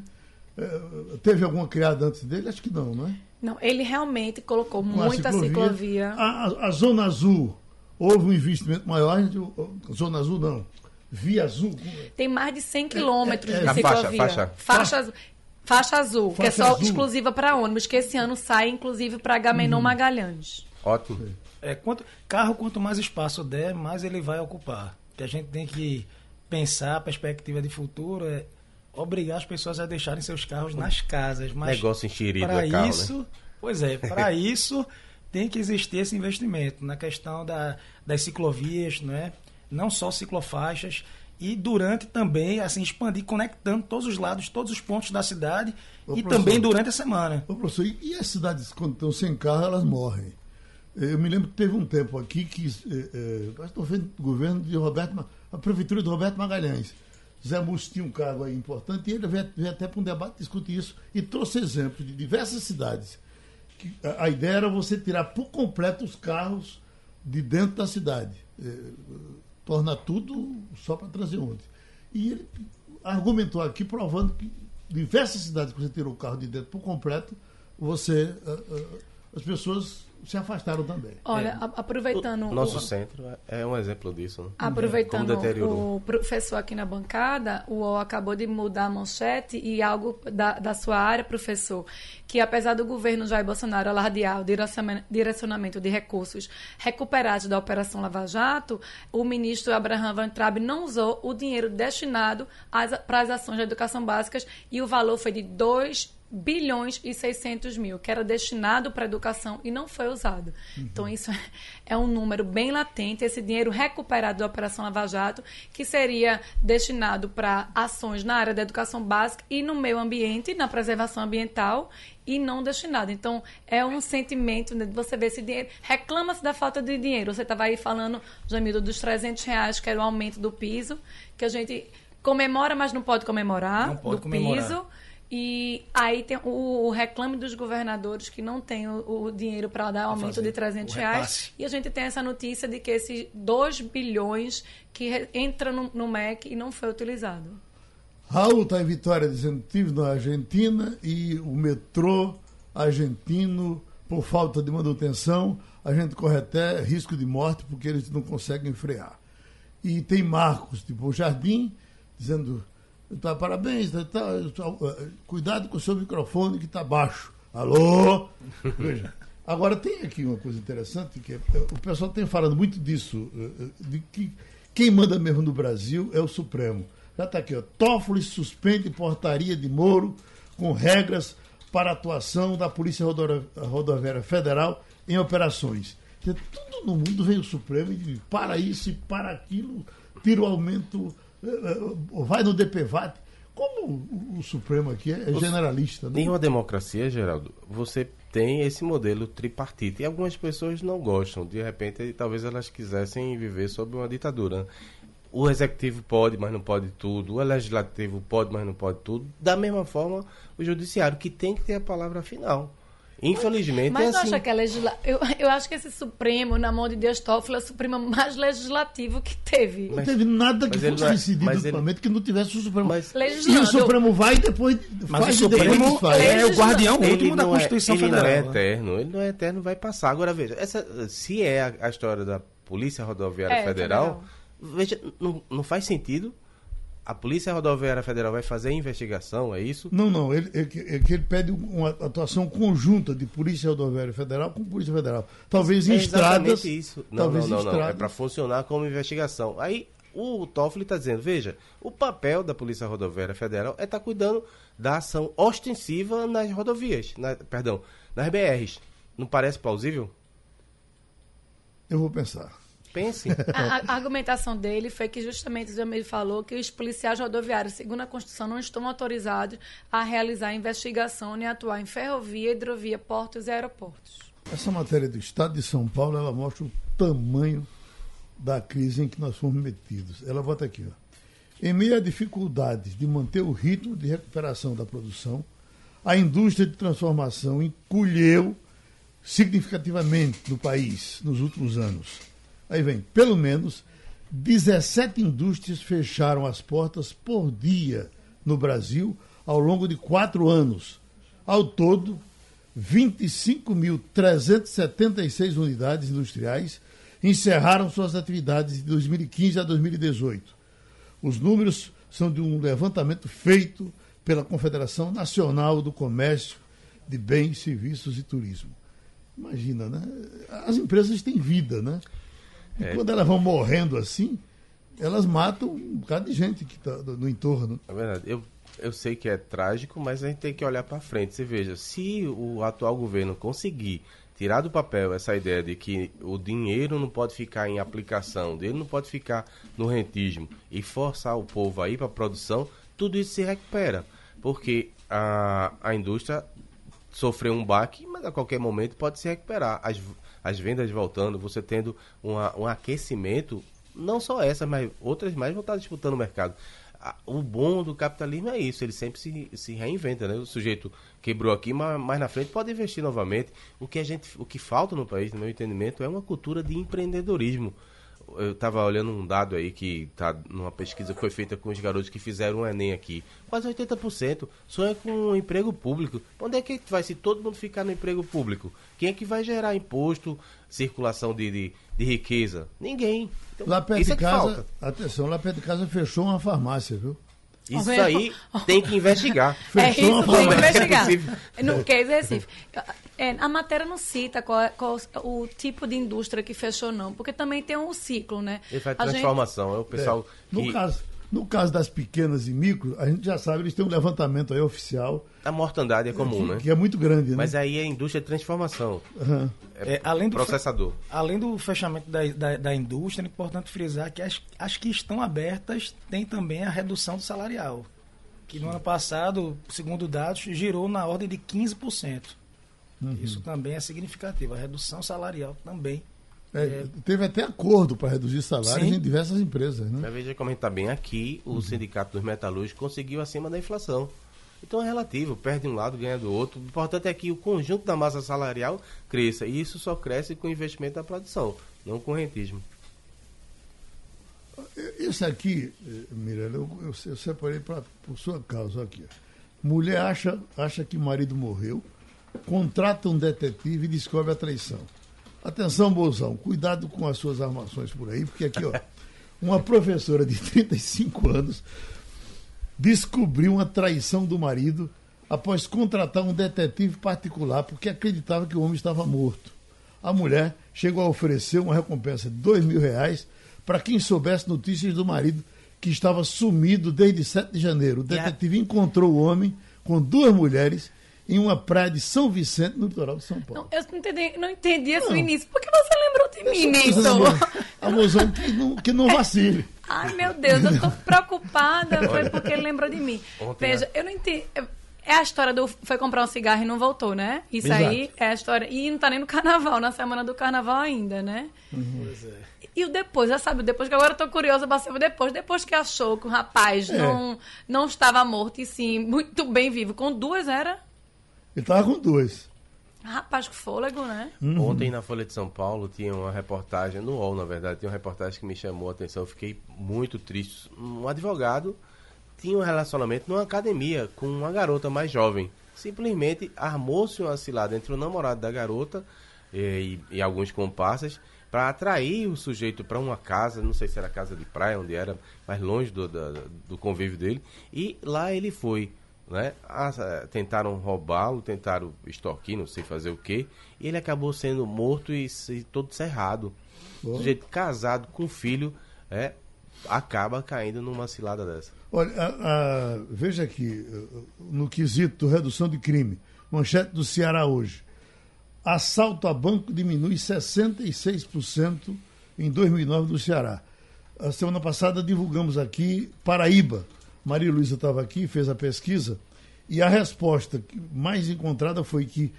S2: É, teve alguma criada antes dele? Acho que não, não é?
S4: Não, ele realmente colocou Com muita ciclovia. ciclovia.
S2: A, a, Zona Azul, houve um investimento maior, Zona Azul não. Via Azul.
S4: Tem mais de 100 quilômetros é, é, de ciclovia. Faixa, faixa. faixa azul. Faixa azul, faixa que é só azul. exclusiva para ônibus, que esse ano sai inclusive para Gamenon uhum. Magalhães.
S5: Ótimo.
S3: É, quanto, carro, quanto mais espaço der, mais ele vai ocupar. Que a gente tem que pensar a perspectiva de futuro. É, obrigar as pessoas a deixarem seus carros nas casas. Mas
S5: Negócio enxerido
S3: para
S5: é carro,
S3: isso,
S5: né?
S3: pois é, para isso tem que existir esse investimento na questão da, das ciclovias, né? não só ciclofaixas, e durante também, assim, expandir, conectando todos os lados, todos os pontos da cidade Ô, e também durante a semana.
S2: Ô, professor, e as cidades, quando estão sem carro, elas morrem? Eu me lembro que teve um tempo aqui que, eh, eh, estou vendo o governo de Roberto, a prefeitura de Roberto Magalhães, Zé Múcio tinha um cargo aí importante e ele veio, veio até para um debate discutir isso e trouxe exemplos de diversas cidades. Que a, a, ideia era você tirar por completo os carros de dentro da cidade, é, tornar tudo só para transeunte. E ele argumentou aqui provando que diversas cidades que você tirou o carro de dentro por completo, você uh, uh, as pessoas se afastaram também.
S4: Olha, é. aproveitando.
S5: O nosso o... centro é um exemplo disso. Né?
S4: Aproveitando o professor aqui na bancada, o UOL acabou de mudar a manchete e algo da, da sua área, professor, que apesar do governo Jair Bolsonaro alardear o direcionamento de recursos recuperados da Operação Lava Jato, o ministro Abraham Van Traub não usou o dinheiro destinado às, para as ações de educação básicas e o valor foi de 2 bilhões e 600 mil, que era destinado para educação e não foi usado. Uhum. Então, isso é, é um número bem latente, esse dinheiro recuperado da Operação Lava Jato, que seria destinado para ações na área da educação básica e no meio ambiente, na preservação ambiental, e não destinado. Então, é um sentimento né, de você ver esse dinheiro. Reclama-se da falta de dinheiro. Você estava aí falando, Jamildo, dos 300 reais, que era o aumento do piso, que a gente comemora, mas não pode comemorar, não pode do comemorar. piso. E aí tem o, o, reclame dos governadores que não tem o, o dinheiro para dar aumento de 300 reais. E a gente tem essa notícia de que esses 2 bilhões que entra no, no MEC e não foi utilizado.
S2: Raul está em Vitória dizendo que estive na Argentina e o metrô argentino, por falta de manutenção, a gente corre até risco de morte porque eles não conseguem frear. E tem Marcos, tipo, o Jardim, dizendo Tá, parabéns, tá, tá, tá, cuidado com o seu microfone que está baixo. Alô? Veja, agora tem aqui uma coisa interessante, que é, o pessoal tem falado muito disso, eh, de que quem manda mesmo no Brasil é o Supremo. Já está aqui, ó. Toffoli suspende portaria de Moro com regras para atuação da Polícia Rodoviária Federal em operações. Tudo no mundo vem o Supremo e para isso e para aquilo, tira o aumento vai no DPVAT. Como o, Supremo aqui é generalista.
S5: Né? Em uma democracia, Geraldo, você tem esse modelo tripartite. E algumas pessoas não gostam. De repente, talvez elas quisessem viver sob uma ditadura. O executivo pode, mas não pode tudo. O legislativo pode, mas não pode tudo. Da mesma forma, o judiciário, que tem que ter a palavra final. Infelizmente
S4: mas, mas
S5: é assim.
S4: acha que é legisla... eu, eu acho que esse Supremo, na mão de Dias Toffoli, é o Supremo mais legislativo que teve.
S2: Não teve nada que fosse é, decidido no ele... que não tivesse o Supremo. Mas, e o Supremo vai depois
S7: mas faz o Supremo é o guardião último da Constituição
S5: é, ele
S7: Federal.
S5: Ele não é eterno, ele não é eterno, vai passar. Agora, veja, essa, se é a, a história da Polícia Rodoviária é, Federal, veja, não, não faz sentido a Polícia Rodoviária Federal vai fazer a investigação, é isso?
S2: Não, não. Ele, ele, ele pede uma atuação conjunta de Polícia Rodoviária Federal com Polícia Federal. Talvez em é estradas.
S5: isso. Não, talvez não, não, não. É para funcionar como investigação. Aí o Toffoli está dizendo, veja, o papel da Polícia Rodoviária Federal é estar tá cuidando da ação ostensiva nas rodovias, na, perdão, nas BRs. Não parece plausível?
S2: Eu vou pensar.
S5: Pense.
S4: A, a, argumentação dele foi que justamente o Jamil falou que os policiais rodoviários, segundo a Constituição, não estão autorizados a realizar investigação nem atuar em ferrovia, hidrovia, portos e aeroportos.
S2: Essa matéria do Estado de São Paulo, ela mostra o tamanho da crise em que nós fomos metidos. Ela bota aqui, ó. Em meio a dificuldades de manter o ritmo de recuperação da produção, a indústria de transformação encolheu significativamente no país nos últimos anos Aí vem, pelo menos 17 indústrias fecharam as portas por dia no Brasil ao longo de quatro anos. Ao todo, 25.376 unidades industriais encerraram suas atividades de 2015 a 2018. Os números são de um levantamento feito pela Confederação Nacional do Comércio de Bens, Serviços e Turismo. Imagina, né? As empresas têm vida, né? E é. quando elas vão morrendo assim, elas matam um bocado de gente que está no entorno.
S5: É verdade. Eu, eu sei que é trágico, mas a gente tem que olhar para frente. Você veja, se o atual governo conseguir tirar do papel essa ideia de que o dinheiro não pode ficar em aplicação, dele não pode ficar no rentismo e forçar o povo aí para a produção, tudo isso se recupera. Porque a, a indústria sofreu um baque, mas a qualquer momento pode se recuperar. As, as vendas voltando, você tendo uma, um aquecimento, não só essa, mas outras mais vão estar disputando o mercado. O bom do capitalismo é isso, ele sempre se, se reinventa, né? O sujeito quebrou aqui, mas mais na frente pode investir novamente. O que a gente, o que falta no país, no meu entendimento, é uma cultura de empreendedorismo. Eu estava olhando um dado aí que está numa pesquisa que foi feita com os garotos que fizeram o Enem aqui. Quase 80% sonha com um emprego público. Onde é que vai se todo mundo ficar no emprego público? Quem é que vai gerar imposto, circulação de, de, de riqueza? Ninguém.
S2: Então, lá perto de é casa, atenção, lá perto de casa fechou uma farmácia, viu?
S5: Isso aí tem que investigar.
S4: É isso, tem que investigar. No case Recife. É, a matéria não cita qual, é, qual o tipo de indústria que fechou, não, porque também tem um ciclo, né?
S5: Ele faz transformação, gente... é o pessoal.
S2: É. No, caso, no caso das pequenas e micro, a gente já sabe, eles têm um levantamento aí oficial.
S5: A mortandade é comum,
S2: que,
S5: né?
S2: Que é muito grande, né?
S5: Mas aí é indústria de transformação. Uhum. É, é, além do processador.
S3: Além do fechamento da, da, da, indústria, é importante frisar que as, as que estão abertas têm também a redução do salarial. Que no ano passado, segundo dados, girou na ordem de 15%. Uhum. Isso também é significativo. A redução salarial também.
S2: É, é... Teve até acordo para reduzir salários Sim. em diversas empresas. Né?
S5: veja como está bem aqui, o uhum. Sindicato dos Metalúrgicos conseguiu acima da inflação. Então é relativo, perde um lado, ganha do outro. O importante é que o conjunto da massa salarial cresça. E isso só cresce com o investimento da produção, não com o rentismo.
S2: Isso aqui, eh, Mirella, eu, eu, eu separei pra, por sua causa aqui. Mulher acha, acha que marido morreu, contrata um detetive e descobre a traição. Atenção, Bolsão, cuidado com as suas armações por aí, porque aqui, ó, uma professora de 35 anos descobriu uma traição do marido após contratar um detetive particular porque acreditava que o homem estava morto. A mulher chegou a oferecer uma recompensa de dois mil reais para quem soubesse notícias do marido que estava sumido desde 7 de janeiro. O detetive encontrou o homem com duas mulheres em uma praia de São Vicente, no litoral de São Paulo.
S4: Não, eu não entendi, não entendi esse não. início. Por que você lembrou de mim nisso?
S2: A mozão que não, que não vacile.
S4: Ai, meu Deus, eu estou preocupada. Foi porque ele lembrou de mim. Ontem, Veja, eu não entendi. É a história do foi comprar um cigarro e não voltou, né? Isso Exato. aí é a história. E não tá nem no carnaval, na semana do carnaval ainda, né? Uhum. Pois é. E o depois, já sabe, depois que agora eu tô curiosa saber depois, depois que achou que o rapaz é. não, não estava morto e sim muito bem vivo. Com duas era?
S2: Ele tava com duas.
S4: Rapaz, que fôlego, né?
S5: Uhum. Ontem na Folha de São Paulo tinha uma reportagem, no UOL na verdade, tinha uma reportagem que me chamou a atenção, eu fiquei muito triste. Um advogado tinha um relacionamento numa academia com uma garota mais jovem. Simplesmente armou-se uma cilada entre o namorado da garota e, e, e alguns comparsas para atrair o sujeito para uma casa, não sei se era casa de praia, onde era, mais longe do, do, do convívio dele, e lá ele foi. Né? Ah, tentaram roubá-lo, tentaram extorquir, não sei fazer o que, e ele acabou sendo morto e, e todo cerrado. O sujeito casado com filho é, acaba caindo numa cilada dessa.
S2: Olha, a, a, veja aqui, no quesito redução de crime, manchete do Ceará hoje assalto a banco diminui 66% em 2009 no Ceará. A semana passada divulgamos aqui Paraíba. Maria Luísa estava aqui, fez a pesquisa, e a resposta mais encontrada foi que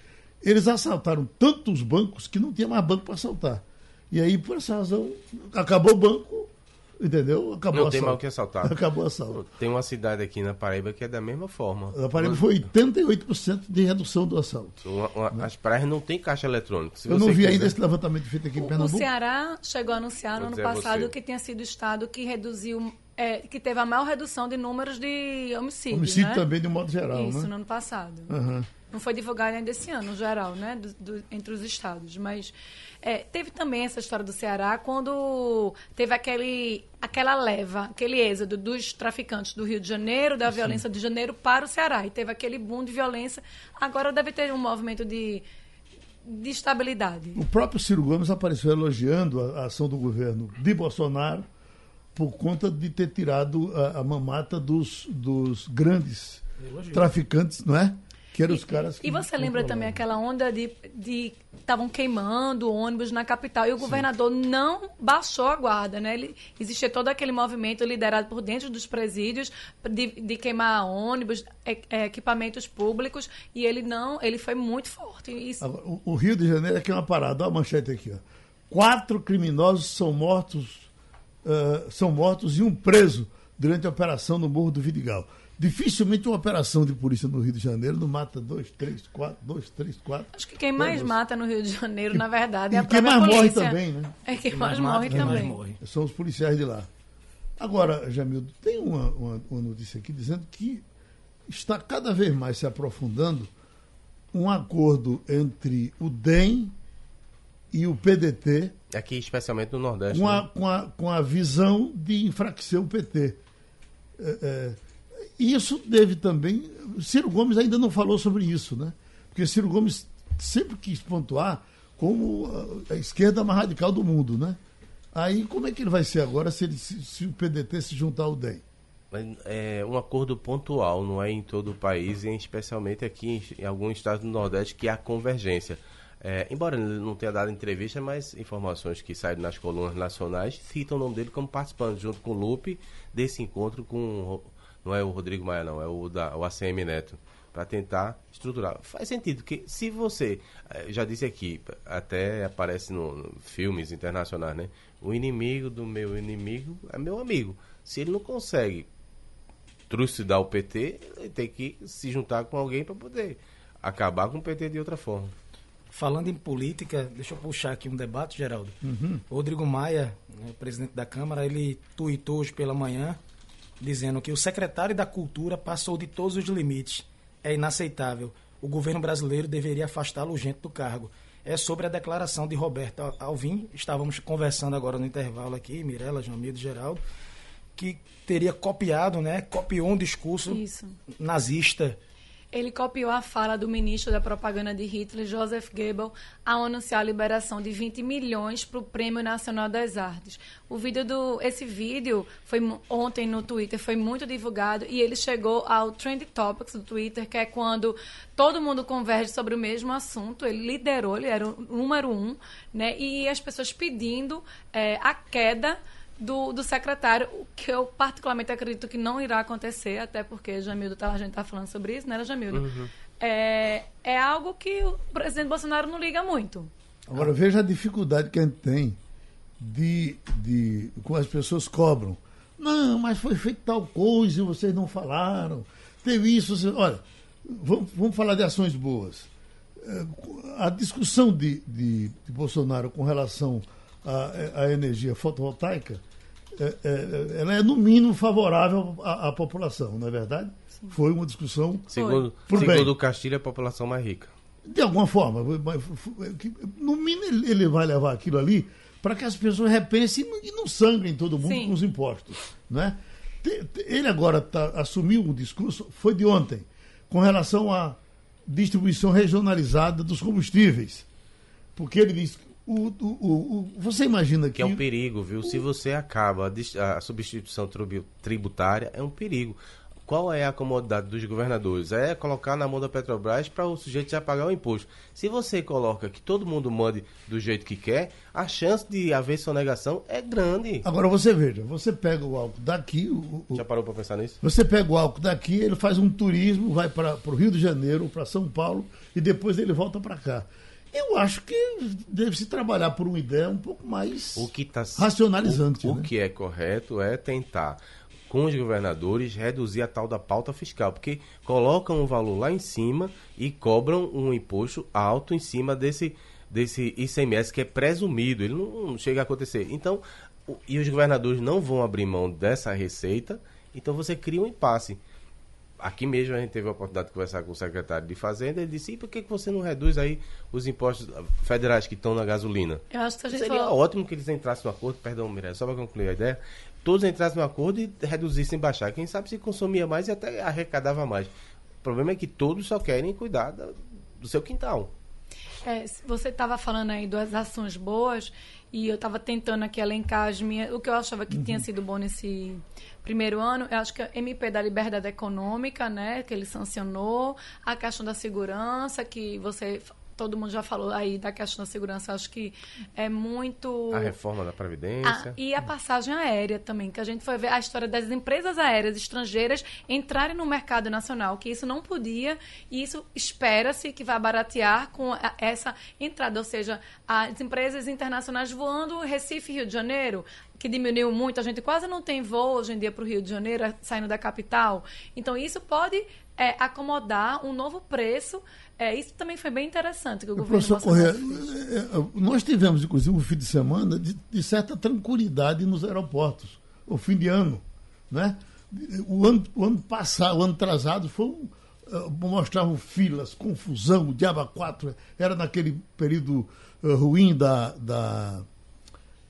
S2: eles assaltaram tantos bancos que não tinha mais banco para assaltar. E aí, por essa razão, acabou o banco, Entendeu?
S5: Acabou Não tem mal que assaltar.
S2: Acabou o assalto.
S5: Tem uma cidade aqui na Paraíba que é da mesma forma.
S2: Na Paraíba foi 88% de redução do assalto.
S5: Uma, uma, as praias não tem caixa eletrônica.
S2: Se Eu não vi quiser... ainda esse levantamento feito aqui em Pernambuco.
S4: O Ceará chegou a anunciar no ano passado que tinha sido o estado que reduziu é, que teve a maior redução de números de homicídios.
S2: Homicídio
S4: né?
S2: também, de modo geral.
S4: Isso,
S2: né?
S4: no ano passado. Uhum. Não foi divulgado ainda esse ano, no geral, né? Do, do, entre os estados. Mas é, teve também essa história do Ceará quando teve aquele, aquela leva, aquele êxodo dos traficantes do Rio de Janeiro, da Sim. violência de janeiro para o Ceará. E teve aquele boom de violência. Agora deve ter um movimento de, de estabilidade.
S2: O próprio Ciro Gomes apareceu elogiando a ação do governo de Bolsonaro por conta de ter tirado a, a mamata dos, dos grandes traficantes, não é? Que eram os caras
S4: que E você lembra também aquela onda de estavam queimando ônibus na capital e o Sim. governador não baixou a guarda, né? Ele, existia todo aquele movimento liderado por dentro dos presídios de, de queimar ônibus, é, é, equipamentos públicos e ele não, ele foi muito forte. Isso...
S2: O, o, Rio de Janeiro aqui é uma parada, olha a manchete aqui, ó. Quatro criminosos são mortos, uh, são mortos e um preso durante a operação no Morro do Vidigal. Dificilmente uma operação de polícia no Rio de Janeiro não mata dois, três, quatro, dois, três, quatro.
S4: Acho que quem mais mata no Rio de Janeiro, na verdade, é a
S2: quem
S4: mais
S2: polícia. morre também, né?
S4: É quem, quem mais, mais, morre também. Morre.
S2: São os policiais de lá. Agora, Jamildo, tem uma, uma, uma notícia aqui dizendo que está cada vez mais se aprofundando um acordo entre o DEM e o PDT.
S5: Aqui, especialmente no Nordeste.
S2: Com a, né? com a, com a visão de enfraquecer o PT. É, é, isso deve também. Ciro Gomes ainda não falou sobre isso, né? Porque Ciro Gomes sempre quis pontuar como a esquerda mais radical do mundo, né? Aí como é que ele vai ser agora se, ele, se, se o PDT se juntar ao DEM?
S5: É um acordo pontual, não é em todo o país, e especialmente aqui em, em alguns estados do Nordeste que há convergência. É, embora ele não tenha dado entrevista, mas informações que saem nas colunas nacionais citam o nome dele como participante, junto com o Lupe, desse encontro com não é o Rodrigo Maia, não, é o, da, o ACM Neto, para tentar estruturar. Faz sentido que se você, eh, já disse aqui, até aparece no, no filmes internacionais, né? O inimigo do meu inimigo é meu amigo. Se ele não consegue trucidar o PT, ele tem que se juntar com alguém para poder acabar com o PT de outra forma.
S3: Falando em política, deixa eu puxar aqui um debate, Geraldo. Uhum. Rodrigo Maia, né, presidente da Câmara, ele tuitou hoje pela manhã dizendo que o secretário da Cultura passou de todos os limites. É inaceitável. O governo brasileiro deveria afastá-lo urgente do cargo. É sobre a declaração de Roberto Alvim. Estávamos conversando agora no intervalo aqui, Mirella, Jamildo, Geraldo, que teria copiado, né? Copiou um discurso Isso. nazista
S4: ele copiou a fala do ministro da propaganda de Hitler, Joseph Goebbels, ao anunciar a liberação de 20 milhões para o Prêmio Nacional das Artes. O vídeo do, esse vídeo foi ontem no Twitter, foi muito divulgado e ele chegou ao Trend Topics do Twitter, que é quando todo mundo converge sobre o mesmo assunto. Ele liderou, ele era o número um, né? E as pessoas pedindo é, a queda do, do secretário, o que eu particularmente acredito que não irá acontecer, até porque Jamildo, tá, a gente está falando sobre isso, né, Jamildo? Uhum. É, é algo que o presidente Bolsonaro não liga muito.
S2: Agora, veja a dificuldade que a gente tem de, de com as pessoas cobram. Não, mas foi feito tal coisa e vocês não falaram. Teve isso. Você... Olha, vamos, vamos falar de ações boas. É, a discussão de, de, de Bolsonaro com relação a, a energia fotovoltaica, é, é, ela é no mínimo favorável à, à população, não é verdade? Sim. Foi uma discussão.
S5: Segundo, segundo o Castilho, é a população mais rica.
S2: De alguma forma, no mínimo ele vai levar aquilo ali para que as pessoas repensem e não sangrem todo mundo Sim. com os impostos. Né? Ele agora tá, assumiu um discurso, foi de ontem, com relação à distribuição regionalizada dos combustíveis. Porque ele disse o, o, o, você imagina que.
S5: Que é um perigo, viu? Se você acaba a, a substituição tributária, é um perigo. Qual é a comodidade dos governadores? É colocar na mão da Petrobras para o sujeito já pagar o imposto. Se você coloca que todo mundo mande do jeito que quer, a chance de haver sonegação é grande.
S2: Agora você veja, você pega o álcool daqui.
S5: Já parou para pensar nisso?
S2: Você pega o álcool daqui, ele faz um turismo, vai para o Rio de Janeiro, para São Paulo e depois ele volta para cá. Eu acho que deve-se trabalhar por uma ideia um pouco mais o que tá, racionalizante.
S5: O,
S2: né?
S5: o que é correto é tentar com os governadores reduzir a tal da pauta fiscal, porque colocam um valor lá em cima e cobram um imposto alto em cima desse, desse ICMS que é presumido, ele não, chega a acontecer. Então, e os governadores não vão abrir mão dessa receita, então você cria um impasse. Aqui mesmo a gente teve a oportunidade de conversar com o secretário de Fazenda. Ele disse: e por que, você não reduz aí os impostos federais que estão na gasolina?
S4: Eu acho que a gente
S5: Seria
S4: falou...
S5: ótimo que eles entrassem no acordo. Perdão, Mirella, só para concluir a ideia. Todos entrassem no acordo e reduzissem baixar. Quem sabe se consumia mais e até arrecadava mais. O problema é que todos só querem cuidar do seu quintal.
S4: É, você estava falando aí das ações boas e eu estava tentando aqui elencar as minhas, o que eu achava que uhum. tinha sido bom nesse primeiro ano, eu acho que a MP da liberdade econômica, né, que ele sancionou, a questão da segurança, que você todo mundo já falou aí da questão da segurança, acho que é muito.
S5: A reforma da Previdência.
S4: A, e a passagem aérea também, que a gente foi ver a história das empresas aéreas estrangeiras entrarem no mercado nacional, que isso não podia, e isso espera-se que vai baratear com a, essa entrada, ou seja, as empresas internacionais voando Recife, Rio de Janeiro, que diminuiu muito, a gente quase não tem voo hoje em dia para o Rio de Janeiro, saindo da capital. Então, isso pode é, acomodar um novo preço é, isso também foi bem interessante que o governo
S2: Professor Correia, é, é, nós tivemos, inclusive, um fim de semana de, de, certa tranquilidade nos aeroportos, o fim de ano. Né? O, ano o ano passado, o ano atrasado, foi um, uh, mostravam filas, confusão, o Diaba 4 era naquele período uh, ruim da, da,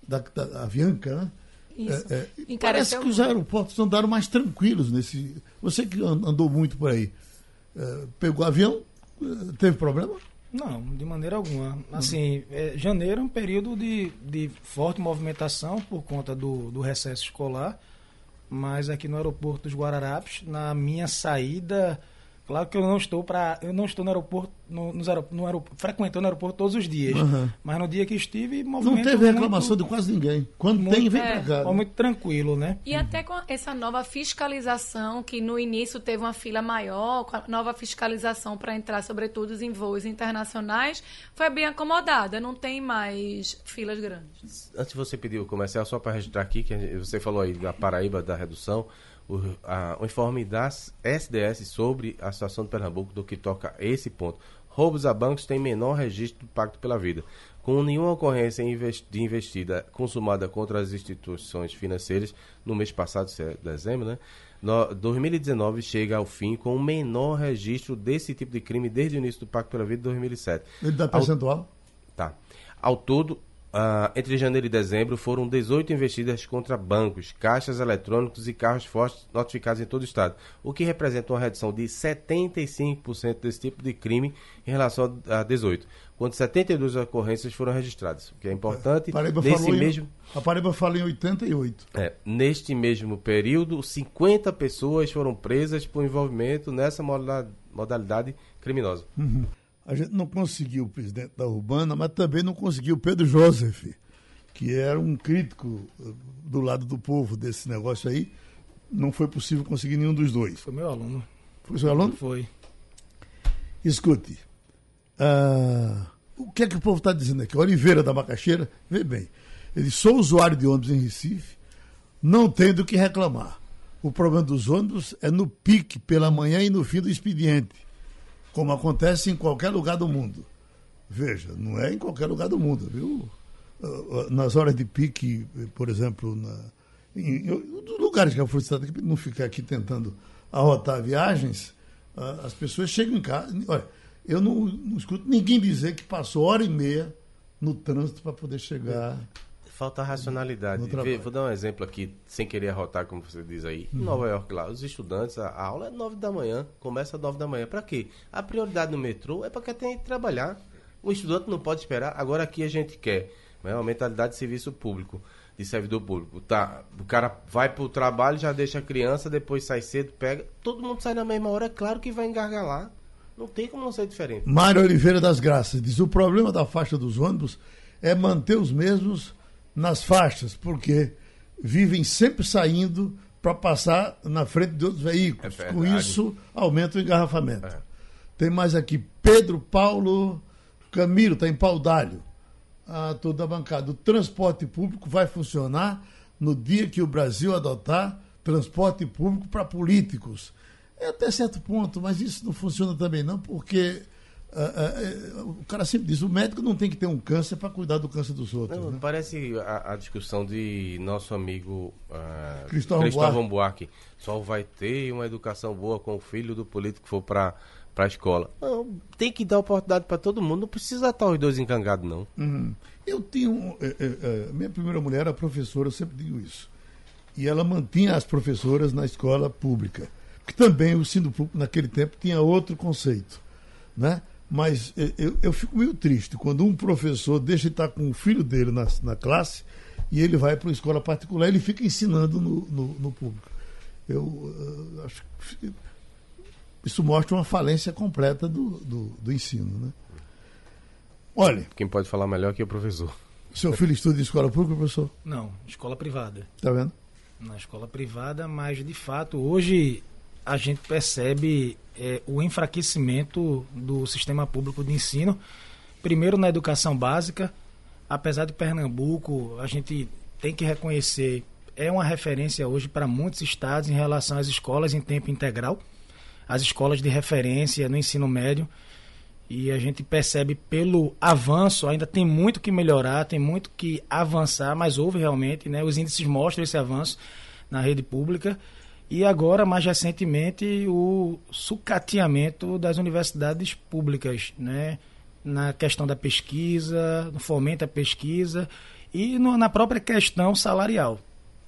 S2: da, da Avianca, né?
S4: Isso. É,
S2: é, parece que os aeroportos andaram mais tranquilos nesse. Você que andou muito por aí, é, pegou avião, Teve problema?
S3: Não, de maneira alguma. Assim, é, janeiro é um período de, de forte movimentação por conta do, do recesso escolar, mas aqui no aeroporto dos Guararapes, na minha saída Claro que eu não estou para, eu não estou no aeroporto, no, no, no aeroporto, frequentando o aeroporto todos os dias. Uhum. Mas no dia que estive,
S2: movimento não teve reclamação muito, de quase ninguém. Quando muito, tem, vem é, para cá.
S3: Muito tranquilo, né?
S4: E uhum. até com essa nova fiscalização que no início teve uma fila maior, com a nova fiscalização para entrar, sobretudo em voos internacionais, foi bem acomodada. Não tem mais filas grandes.
S5: Antes de você pedir o comercial, só para registrar aqui que você falou aí da Paraíba da redução o, a, o informe das SDS sobre a situação de Pernambuco do que toca esse ponto. Roubos a bancos têm menor registro do Pacto pela Vida. Com nenhuma ocorrência de investida consumada contra as instituições financeiras no mês passado, é dezembro, né? No, 2019 chega ao fim com o menor registro desse tipo de crime desde o início do Pacto pela Vida de 2007.
S2: Ele dá percentual? Ao,
S5: tá. Ao todo, Uh, entre janeiro e dezembro, foram 18 investidas contra bancos, caixas eletrônicos e carros fortes notificados em todo o estado, o que representa uma redução de 75% desse tipo de crime em relação a 18, quando 72 ocorrências foram registradas, o que é importante.
S2: Paraíba nesse mesmo, em, a Paraíba fala em 88.
S5: É, neste mesmo período, 50 pessoas foram presas por envolvimento nessa modalidade criminosa.
S2: Uhum. A gente não conseguiu o presidente da Urbana, mas também não conseguiu o Pedro Joseph, que era um crítico eh, do lado do povo desse negócio aí. Não foi possível conseguir nenhum dos dois.
S3: Foi meu aluno.
S2: Foi seu aluno?
S3: Foi.
S2: Escute, uh, o que é que o povo está dizendo aqui? Oliveira da Macaxeira, vê bem, ele sou usuário de ônibus em Recife, não tem do que reclamar. O problema dos ônibus é no pique pela manhã e no fim do expediente como acontece em qualquer lugar do mundo. Veja, não é em qualquer lugar do mundo, viu? Ah, ah, nas horas de pique, por exemplo, na, em, em lugares que eu fui citado, não ficar aqui tentando arrotar viagens, ah, as pessoas chegam em casa. Olha, eu não, não escuto ninguém dizer que passou hora e meia no trânsito para poder chegar.
S5: Falta racionalidade. Vê, vou dar um exemplo aqui, sem querer arrotar, como você diz aí. Em uhum. Nova York, lá, os estudantes, a, a aula é nove da manhã, começa às nove da manhã. Para quê? A prioridade no metrô é para quem tem que trabalhar. O estudante não pode esperar. Agora aqui a gente quer né, uma mentalidade de serviço público, de servidor público. Tá, o cara vai para o trabalho, já deixa a criança, depois sai cedo, pega. Todo mundo sai na mesma hora, é claro que vai engargalar. Não tem como não ser diferente.
S2: Mário Oliveira das Graças diz: o problema da faixa dos ônibus é manter os mesmos nas faixas, porque vivem sempre saindo para passar na frente de outros veículos. É Com isso, aumenta o engarrafamento. É. Tem mais aqui Pedro Paulo Camilo, está em Pau d'Alho. Ah, toda a bancada. O transporte público vai funcionar no dia que o Brasil adotar transporte público para políticos. É até certo ponto, mas isso não funciona também não, porque Uh, uh, o cara sempre diz, o médico não tem que ter um câncer para cuidar do câncer dos outros. Não, né?
S5: Parece a, a, discussão de nosso amigo uh, Cristóvão, Cristóvão Buarque. Só vai ter uma educação boa com o filho do político que for para a escola. Não, tem que dar oportunidade para todo mundo, não precisa estar os dois encangados, não.
S2: Uhum. Eu tinha. É, é, minha primeira mulher era professora, eu sempre digo isso. E ela mantinha as professoras na escola pública. Que também o ensino público, naquele tempo, tinha outro conceito. Né? Mas eu, eu fico meio triste quando um professor deixa de estar com o filho dele na, na classe e ele vai para uma escola particular ele fica ensinando no, no, no público. Eu uh, acho que isso mostra uma falência completa do, do, do ensino. Né?
S5: Olha. Quem pode falar melhor que o professor.
S2: Seu filho estuda em escola pública, professor?
S3: Não, escola privada.
S2: Tá vendo?
S3: Na escola privada, mas de fato, hoje a gente percebe é, o enfraquecimento do sistema público de ensino. Primeiro na educação básica, apesar de Pernambuco, a gente tem que reconhecer, é uma referência hoje para muitos estados em relação às escolas em tempo integral, as escolas de referência no ensino médio. E a gente percebe pelo avanço, ainda tem muito que melhorar, tem muito que avançar, mas houve realmente, né? Os índices mostram esse avanço na rede pública. E agora, mais recentemente, o sucateamento das universidades públicas, né? Na questão da pesquisa, no fomento à pesquisa e no, na própria questão salarial.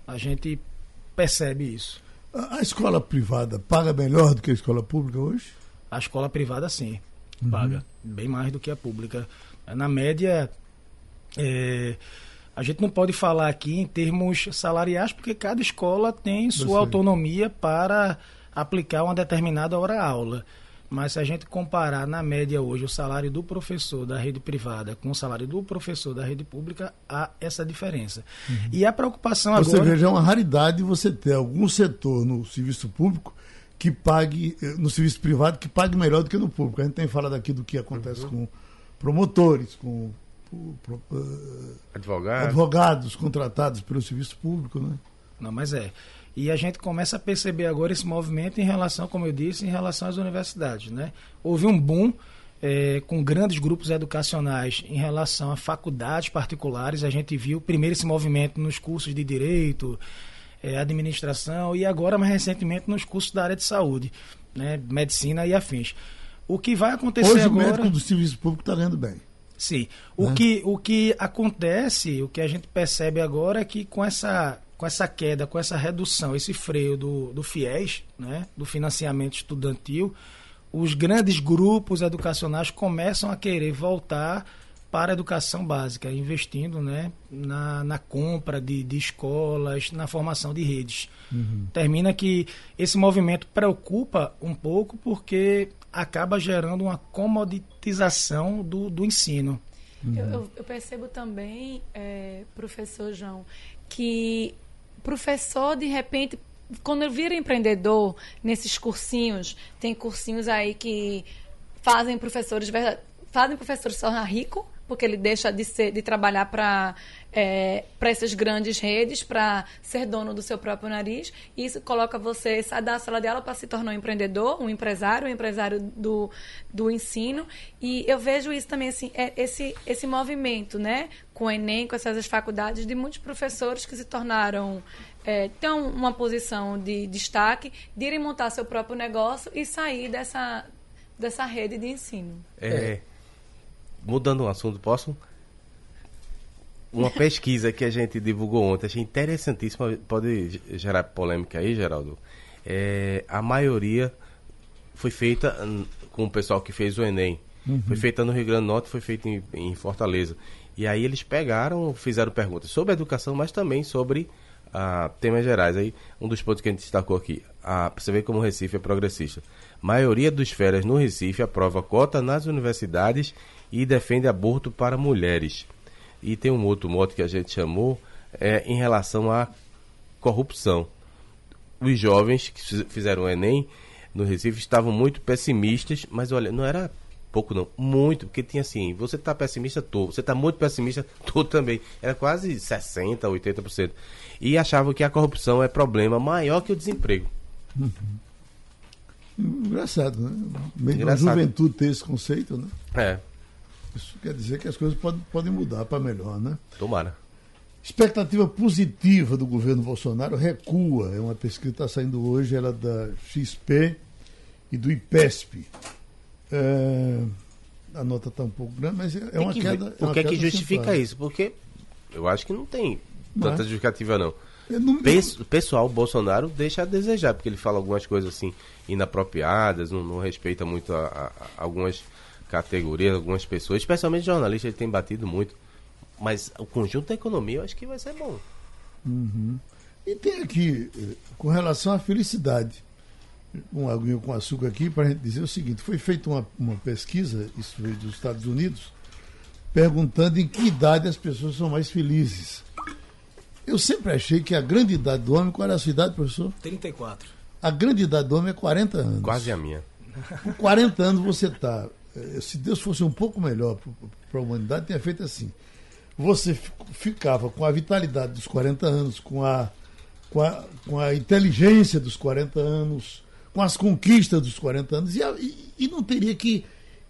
S3: A gente percebe isso.
S2: A, escola privada paga melhor do que a escola pública hoje?
S3: A escola privada, sim uhum. paga bem mais do que a pública. Na média, é, a gente não pode falar aqui em termos salariais, porque cada escola tem sua autonomia para aplicar uma determinada hora-aula. Mas se a gente comparar na média hoje o salário do professor da rede privada com o salário do professor da rede pública, há essa diferença. Uhum. E a preocupação
S2: você
S3: agora.
S2: Você veja, é uma raridade você ter algum setor no serviço público que pague, eh, no serviço privado, que pague melhor do que no público. A gente tem falado aqui do que acontece uhum. com promotores, com
S5: uh, advogados.
S2: advogados contratados pelo serviço público, né?
S3: Não, mas é. E a gente começa a perceber agora esse movimento em relação, como eu disse, em relação às universidades, né? Houve um boom é, com grandes grupos educacionais em relação a faculdades particulares. A gente viu primeiro esse movimento nos cursos de direito, é, administração e agora mais recentemente nos cursos da área de saúde, né, medicina e afins. O que vai acontecer
S2: Hoje
S3: agora...
S2: o médico do serviço público está ganhando bem.
S3: Sim. O, né? que, o que acontece, o que a gente percebe agora é que com essa, com essa queda, com essa redução, esse freio do, do FIES, né, do financiamento estudantil, os grandes grupos educacionais começam a querer voltar para a educação básica, investindo né, na, na compra de, de escolas, na formação de redes. Uhum. Termina que esse movimento preocupa um pouco porque acaba gerando uma comoditização do, do ensino.
S4: Uhum. Eu, eu, percebo também, é, professor João, que professor, de repente, quando eu vira empreendedor, nesses cursinhos, tem cursinhos aí que fazem professores fazem professores se tornar rico porque ele deixa de, ser, de trabalhar para é, para essas grandes redes, para ser dono do seu próprio nariz. E isso coloca você, sai da sala de aula para se tornar um empreendedor, um empresário, um empresário do, do ensino. E eu vejo isso também, assim, é, esse, esse movimento, né? Com o Enem, com essas faculdades, de muitos professores que se tornaram é, ter uma posição de destaque, de irem montar seu próprio negócio e sair dessa, dessa rede de ensino.
S5: É, mudando o assunto, posso? Uma pesquisa que a gente divulgou ontem, achei interessantíssima, pode gerar polêmica aí, Geraldo. É, a maioria foi feita com o pessoal que fez o Enem. Uhum. Foi feita no Rio Grande do Norte, foi feita em, em, Fortaleza. E aí eles pegaram, fizeram perguntas sobre educação, mas também sobre ah, temas gerais. Aí um dos pontos que a gente destacou aqui, ah, você vê como o Recife é progressista. Maioria dos férias no Recife aprova cota nas universidades e defende aborto para mulheres. E tem um outro mote que a gente chamou é, em relação à corrupção. Os jovens que fizeram o Enem no Recife estavam muito pessimistas, mas olha, não era pouco não, muito, porque tinha assim, você está pessimista todo, você está muito pessimista todo também. Era quase 60, 80%. E achavam que a corrupção é problema maior que o desemprego. Uhum.
S2: Engraçado, né? Meio da juventude ter esse conceito, né?
S5: É.
S2: Isso quer dizer que as coisas podem, podem mudar para melhor, né?
S5: Tomara.
S2: Expectativa positiva do governo Bolsonaro recua. É uma pesquisa que está saindo hoje, ela é da XP e do IPESP. É, a nota está um pouco grande, mas é, é uma queda.
S5: Por que,
S2: é
S5: que justifica isso? Porque eu acho que não tem tanta justificativa, não. Não... O pessoal Bolsonaro deixa a desejar, porque ele fala algumas coisas assim inapropriadas, não, não respeita muito a, a, algumas categorias, algumas pessoas, especialmente jornalistas, ele tem batido muito. Mas o conjunto da economia eu acho que vai ser bom.
S2: Uhum. E tem aqui, eh, com relação à felicidade, um aguinho com açúcar aqui, para a gente dizer o seguinte: foi feita uma, uma pesquisa, isso veio dos Estados Unidos, perguntando em que idade as pessoas são mais felizes. Eu sempre achei que a grande idade do homem, qual era a sua idade, professor?
S3: 34.
S2: A grande idade do homem é 40 anos.
S5: Quase a minha.
S2: Com 40 anos você está. Eh, se Deus fosse um pouco melhor para a humanidade, tinha feito assim. Você ficava com a vitalidade dos 40 anos, com a, com a, com a inteligência dos 40 anos, com as conquistas dos 40 anos, e, e, e não teria que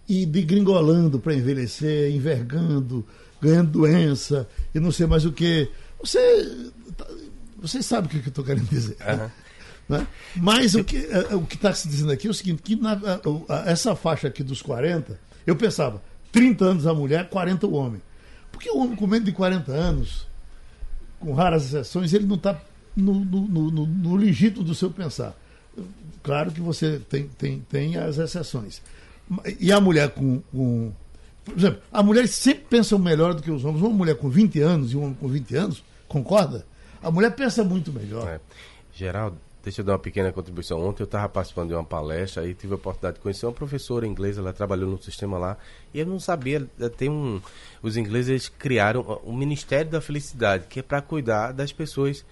S2: ir degringolando para envelhecer, envergando, ganhando doença e não sei mais o que. Você, você sabe o que eu estou querendo dizer. Uhum. Né? Mas o que é, o está se dizendo aqui é o seguinte, que na, essa faixa aqui dos 40, eu pensava, 30 anos a mulher, 40 o homem. Porque o homem com menos de 40 anos, com raras exceções, ele não está no, no, no, no, legítimo do seu pensar. Claro que você tem, tem, tem as exceções. E a mulher com, com por exemplo, a mulher sempre pensa melhor do que os homens. Uma mulher com 20 anos e um homem com 20 anos, concorda? A mulher pensa muito melhor. É.
S5: Geraldo, deixa eu dar uma pequena contribuição. Ontem eu estava participando de uma palestra e tive a oportunidade de conhecer uma professora inglesa, ela trabalhou no sistema lá, e eu não sabia, eh, tem um... Os ingleses criaram o Ministério da Felicidade, que é para cuidar das pessoas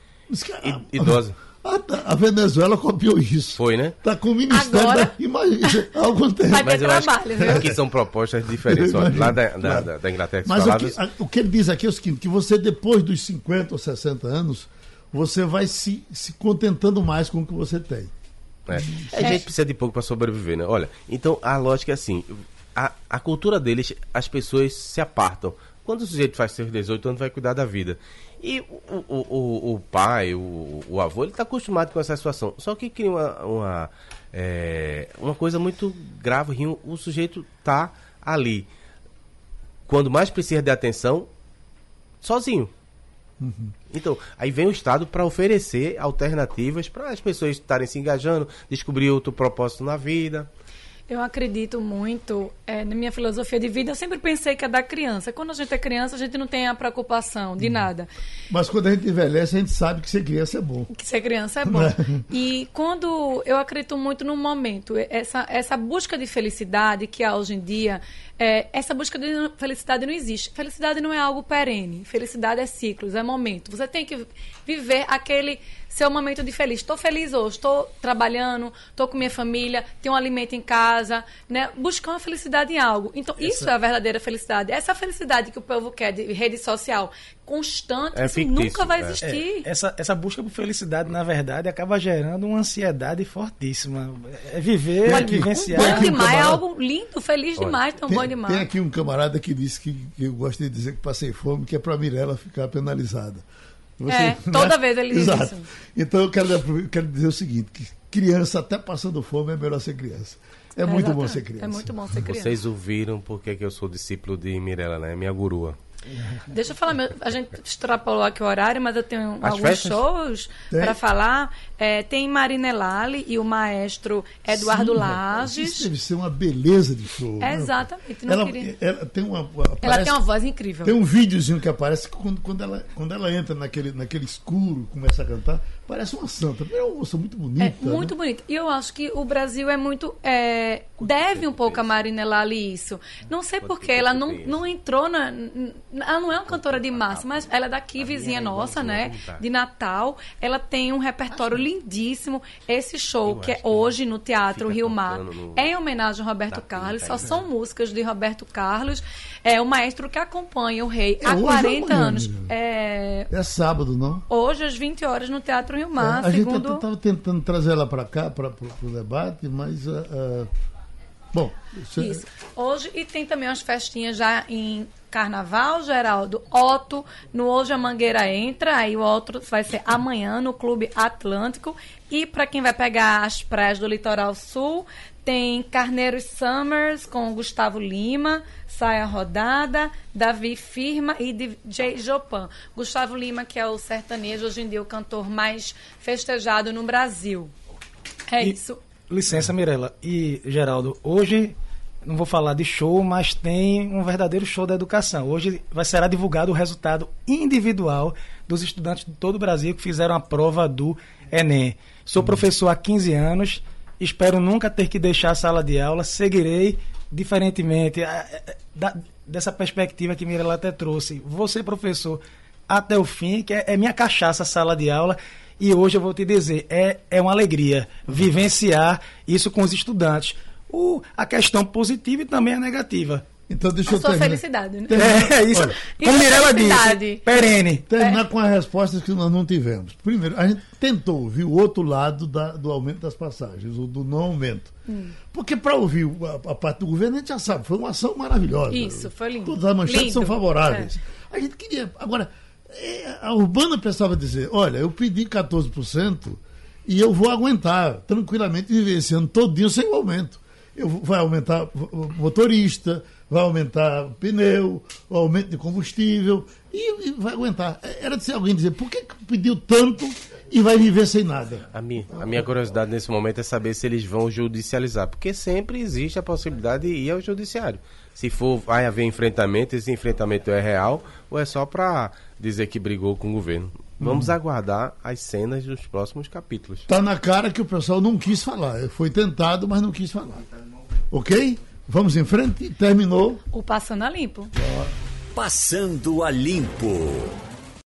S5: idosas.
S2: A, a, Venezuela copiou isso.
S5: Foi, né?
S2: Está com o Ministério
S4: Agora,
S2: da Imagina, há algum tempo.
S5: Vai Mas eu trabalho, acho que, são propostas diferentes. lá da, da, da, da Inglaterra
S2: Mas o que, a, o que ele diz aqui é o seguinte, que você depois dos 50 ou 60 anos, você vai se, se contentando mais com o que você tem.
S5: É. A gente precisa de pouco para sobreviver, né? Olha, então a lógica é assim, a, a cultura deles, as pessoas se apartam. Quando o sujeito faz seus 18 anos, vai cuidar da vida. E o, o, o, pai, o, o, avô, ele está acostumado com essa situação. Só que cria uma, uma, é, uma coisa muito grave. O sujeito está ali. Quando mais precisa de atenção, sozinho. Uhum. Então, aí vem o Estado para oferecer alternativas para as pessoas estarem se engajando, descobrir outro propósito na vida.
S4: Eu acredito muito é, na minha filosofia de vida. Eu sempre pensei que é da criança. Quando a gente é criança, a gente não tem a preocupação de uhum. nada.
S2: Mas quando a gente envelhece, a gente sabe que ser criança é bom.
S4: Que ser criança é bom. e quando eu acredito muito no momento, essa, essa busca de felicidade que há hoje em dia, é, essa busca de felicidade não existe. Felicidade não é algo perene. Felicidade é ciclos, é momento. Você tem que viver aquele seu momento de feliz. Estou feliz hoje, estou trabalhando, estou com minha família, tenho um alimento em casa, né? Buscar uma felicidade em algo. Então, Essa... isso é a verdadeira felicidade. Essa felicidade que o povo quer de rede social constante, é isso nunca vai é. existir.
S3: É, essa, essa busca por felicidade, na verdade, acaba gerando uma ansiedade fortíssima. É viver, é vivenciar.
S4: Bom demais, um é algo lindo, feliz Olha, demais, tão tem, bom demais.
S2: Tem aqui um camarada que disse que, que eu gosto de dizer que passei fome, que é para Mirella ficar penalizada.
S4: Você, é, toda né? vez ele diz Exato. isso.
S2: Então eu quero, eu quero dizer o seguinte, que criança até passando fome é melhor ser criança. É, é muito bom ser criança.
S4: É muito bom ser criança.
S5: Vocês ouviram porque que eu sou discípulo de Mirella, né? Minha gurua.
S4: Deixa eu falar, a gente extrapolou aqui o horário, mas eu tenho As alguns festas? shows para falar. É, tem Marina Elali e o maestro Eduardo Sim, Lages.
S2: Isso deve ser uma beleza de show.
S4: É, exatamente.
S2: Ela, ela, tem uma,
S4: aparece, ela tem uma voz incrível.
S2: Tem um videozinho que aparece quando, quando, ela, quando ela entra naquele, naquele escuro, começa a cantar, parece uma santa. É uma moça muito bonita.
S4: É, muito
S2: né?
S4: bonita. E eu acho que o Brasil é muito. É, deve um pouco a Marina Elali isso. Não sei porquê, ela não, não entrou na. Ela não é uma cantora de massa, mas ela é daqui, vizinha nossa, né? De Natal. Ela tem um repertório lindíssimo. Esse show, que é hoje no Teatro Rio Mar, é em homenagem ao Roberto Carlos. Só são músicas de Roberto Carlos. É o maestro que acompanha o rei é há 40 anos.
S2: É... é sábado, não?
S4: Hoje, às 20 horas, no Teatro Rio Mar.
S2: É, a segundo... gente estava tentando trazer ela para cá, para o debate, mas. Uh, uh... Bom,
S4: isso, é isso. Hoje, e tem também umas festinhas já em Carnaval, Geraldo, Otto, no Hoje a Mangueira entra, aí o outro vai ser amanhã no Clube Atlântico. E para quem vai pegar as praias do Litoral Sul, tem Carneiros Summers com Gustavo Lima, Saia Rodada, Davi Firma e DJ Jopan. Gustavo Lima, que é o sertanejo, hoje em dia o cantor mais festejado no Brasil. É e, isso.
S3: Licença, Mirella. E, Geraldo, hoje não vou falar de show, mas tem um verdadeiro show da educação. Hoje vai será divulgado o resultado individual dos estudantes de todo o Brasil que fizeram a prova do Enem. Sou uhum. professor há 15 anos, espero nunca ter que deixar a sala de aula, seguirei diferentemente. dessa perspectiva que Mirella até trouxe. Você, professor, até o fim, que é, é minha cachaça a sala de aula. E hoje eu vou te dizer, é, é uma alegria vivenciar isso com os estudantes. O, a questão positiva e também a negativa.
S4: Então deixa a eu sua terminar. felicidade, né?
S3: É, isso. Olha, Como Mirella disse, perene.
S2: Terminar é. com as respostas que nós não tivemos. Primeiro, a gente tentou ouvir o outro lado da, do aumento das passagens, o do não aumento. Hum. Porque para ouvir a, a, parte do governo, a gente já sabe, foi uma ação maravilhosa.
S4: Isso, foi lindo.
S2: Todas as manchetes lindo. são favoráveis. É. A gente queria. Agora, é, a Urbana pensava dizer: olha, eu pedi 14% e eu vou aguentar tranquilamente viver esse ano todinho sem o aumento. Eu, vai aumentar motorista, vai aumentar pneu, o aumento de combustível, e, e, vai aguentar. Era de ser alguém dizer, por que pediu tanto e vai viver sem nada?
S5: A minha, a minha curiosidade nesse momento é saber se eles vão judicializar, porque sempre existe a possibilidade de ir ao judiciário. Se for, vai haver enfrentamento, esse enfrentamento é real ou é só para dizer que brigou com o governo? Vamos hum. aguardar as cenas dos próximos capítulos.
S2: Está na cara que o pessoal não quis falar. Foi tentado, mas não quis falar. Ok? Vamos em frente. Terminou.
S4: O Passando a Limpo.
S1: Passando a Limpo.